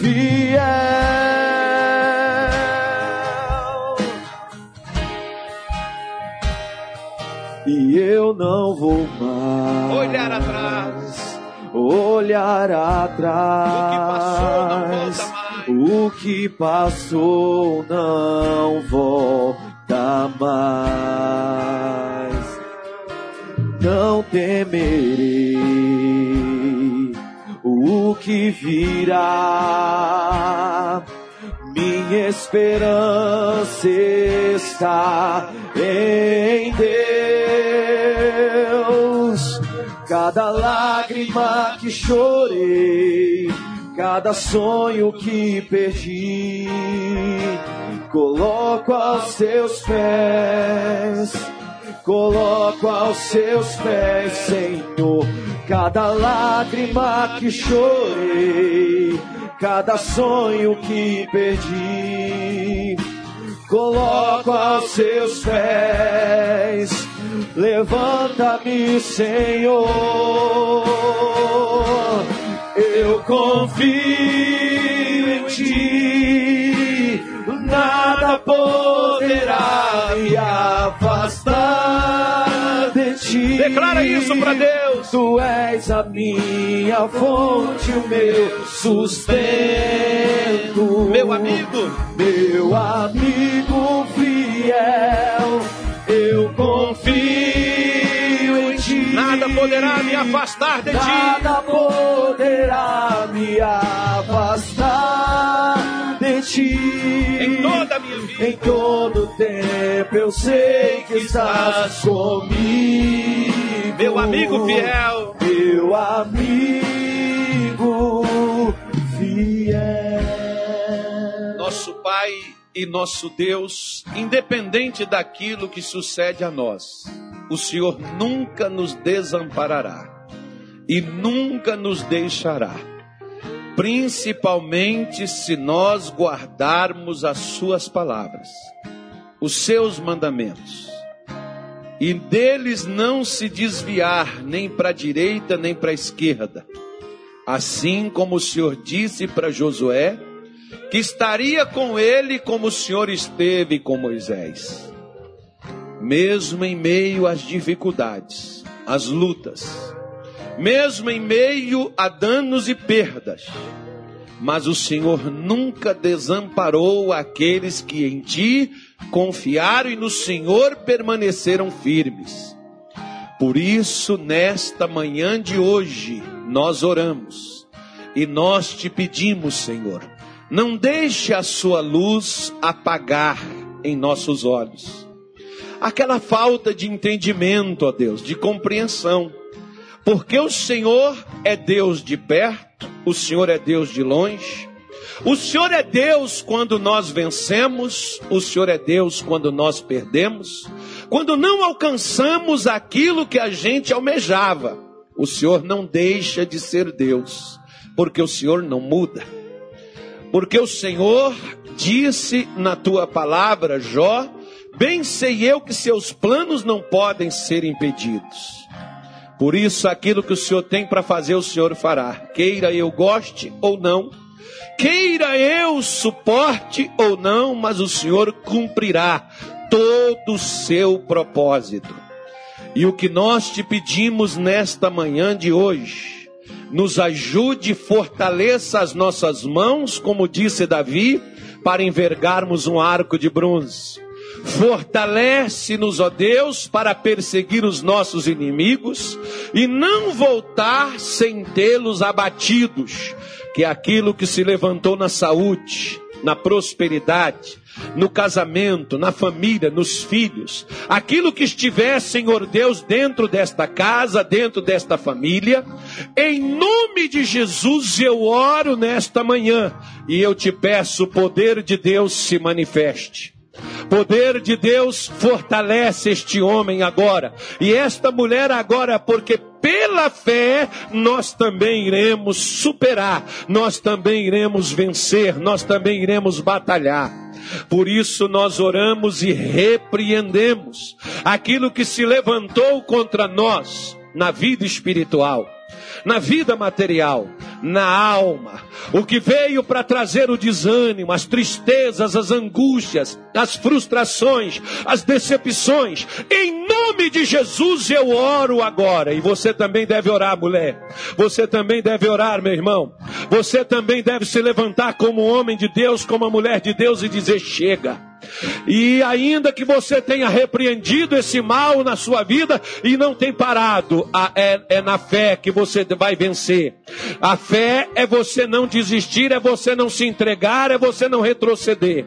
Speaker 2: fiel. E eu não vou mais
Speaker 1: Olhar atrás.
Speaker 2: olhar atrás. O que passou não volta mais. Não temerei o que virá. Minha esperança está em Deus. Cada lágrima que chorei, cada sonho que perdi, coloco aos seus pés. Coloco aos seus pés, Senhor, cada lágrima que chorei, cada sonho que perdi. Coloco aos seus pés, levanta-me, Senhor. Eu confio em ti, nada poderá me afastar. Declara isso para Deus. Tu és a minha fonte, o meu sustento.
Speaker 1: Meu amigo,
Speaker 2: meu amigo fiel, eu confio em ti.
Speaker 1: Nada poderá me afastar de
Speaker 2: ti. Nada poderá me afastar de ti.
Speaker 1: Em toda a minha vida.
Speaker 2: Em todo tempo eu sei que estás comigo.
Speaker 1: Meu amigo fiel.
Speaker 2: Meu amigo fiel.
Speaker 1: Nosso Pai e nosso Deus, independente daquilo que sucede a nós, o Senhor nunca nos desamparará e nunca nos deixará, principalmente se nós guardarmos as Suas palavras, os Seus mandamentos, e deles não se desviar nem para a direita nem para a esquerda, assim como o Senhor disse para Josué que estaria com ele como o Senhor esteve com Moisés. Mesmo em meio às dificuldades, às lutas, mesmo em meio a danos e perdas, mas o Senhor nunca desamparou aqueles que em ti confiaram e no Senhor permaneceram firmes. Por isso, nesta manhã de hoje, nós oramos e nós te pedimos, Senhor, não deixe a sua luz apagar em nossos olhos. Aquela falta de entendimento, ó Deus, de compreensão. Porque o Senhor é Deus de perto, o Senhor é Deus de longe. O Senhor é Deus quando nós vencemos, o Senhor é Deus quando nós perdemos. Quando não alcançamos aquilo que a gente almejava, o Senhor não deixa de ser Deus, porque o Senhor não muda. Porque o Senhor disse na tua palavra, Jó, bem sei eu que seus planos não podem ser impedidos. Por isso, aquilo que o Senhor tem para fazer, o Senhor fará. Queira eu goste ou não, queira eu suporte ou não, mas o Senhor cumprirá todo o seu propósito. E o que nós te pedimos nesta manhã de hoje, nos ajude, fortaleça as nossas mãos, como disse Davi, para envergarmos um arco de bronze. Fortalece-nos, ó Deus, para perseguir os nossos inimigos e não voltar sem tê-los abatidos, que é aquilo que se levantou na saúde, na prosperidade, no casamento, na família, nos filhos, aquilo que estiver, Senhor Deus, dentro desta casa, dentro desta família, em nome de Jesus eu oro nesta manhã e eu te peço, o poder de Deus se manifeste. Poder de Deus fortalece este homem agora e esta mulher agora, porque pela fé nós também iremos superar, nós também iremos vencer, nós também iremos batalhar. Por isso nós oramos e repreendemos aquilo que se levantou contra nós na vida espiritual na vida material, na alma. O que veio para trazer o desânimo, as tristezas, as angústias, as frustrações, as decepções. Em nome de Jesus eu oro agora. E você também deve orar, mulher. Você também deve orar, meu irmão. Você também deve se levantar como homem de Deus, como a mulher de Deus e dizer: chega. E ainda que você tenha repreendido esse mal na sua vida e não tem parado, é, é na fé que você vai vencer. A fé é você não desistir, é você não se entregar, é você não retroceder.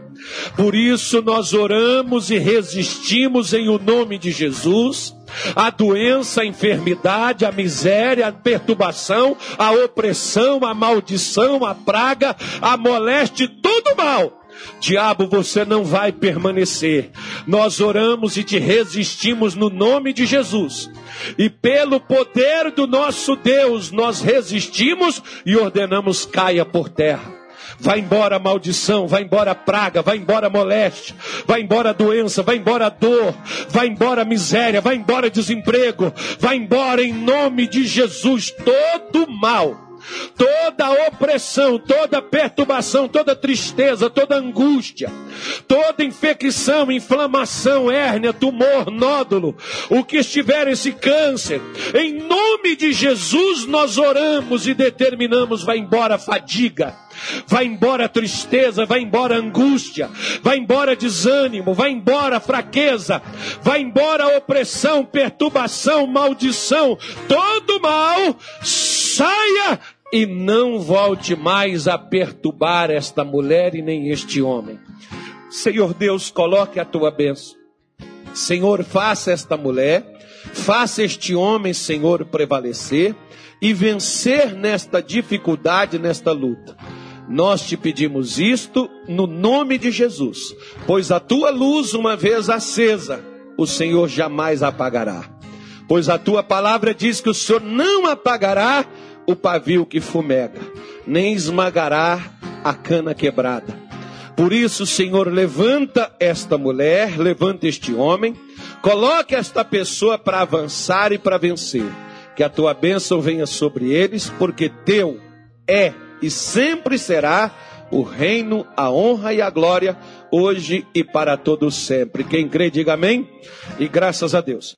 Speaker 1: Por isso nós oramos e resistimos em o nome de Jesus a doença, a enfermidade, a miséria, a perturbação, a opressão, a maldição, a praga, a moleste, tudo mal Diabo, você não vai permanecer. Nós oramos e te resistimos no nome de Jesus. E pelo poder do nosso Deus, nós resistimos e ordenamos caia por terra. Vai embora maldição, vai embora praga, vai embora moléstia, vai embora doença, vai embora dor, vai embora miséria, vai embora desemprego, vai embora em nome de Jesus todo mal toda opressão, toda perturbação, toda tristeza, toda angústia, toda infecção, inflamação, hérnia, tumor, nódulo, o que estiver esse câncer, em nome de Jesus nós oramos e determinamos, vai embora a fadiga, vai embora a tristeza, vai embora a angústia, vai embora desânimo, vai embora a fraqueza, vai embora a opressão, perturbação, maldição, todo mal, saia e não volte mais a perturbar esta mulher e nem este homem. Senhor Deus, coloque a tua bênção. Senhor, faça esta mulher, faça este homem, Senhor, prevalecer e vencer nesta dificuldade, nesta luta. Nós te pedimos isto no nome de Jesus, pois a tua luz, uma vez acesa, o Senhor jamais apagará. Pois a tua palavra diz que o Senhor não apagará o pavio que fumega, nem esmagará a cana quebrada. Por isso, Senhor, levanta esta mulher, levanta este homem, coloque esta pessoa para avançar e para vencer. Que a tua bênção venha sobre eles, porque teu é e sempre será o reino, a honra e a glória, hoje e para todos sempre. Quem crê, diga amém. E graças a Deus.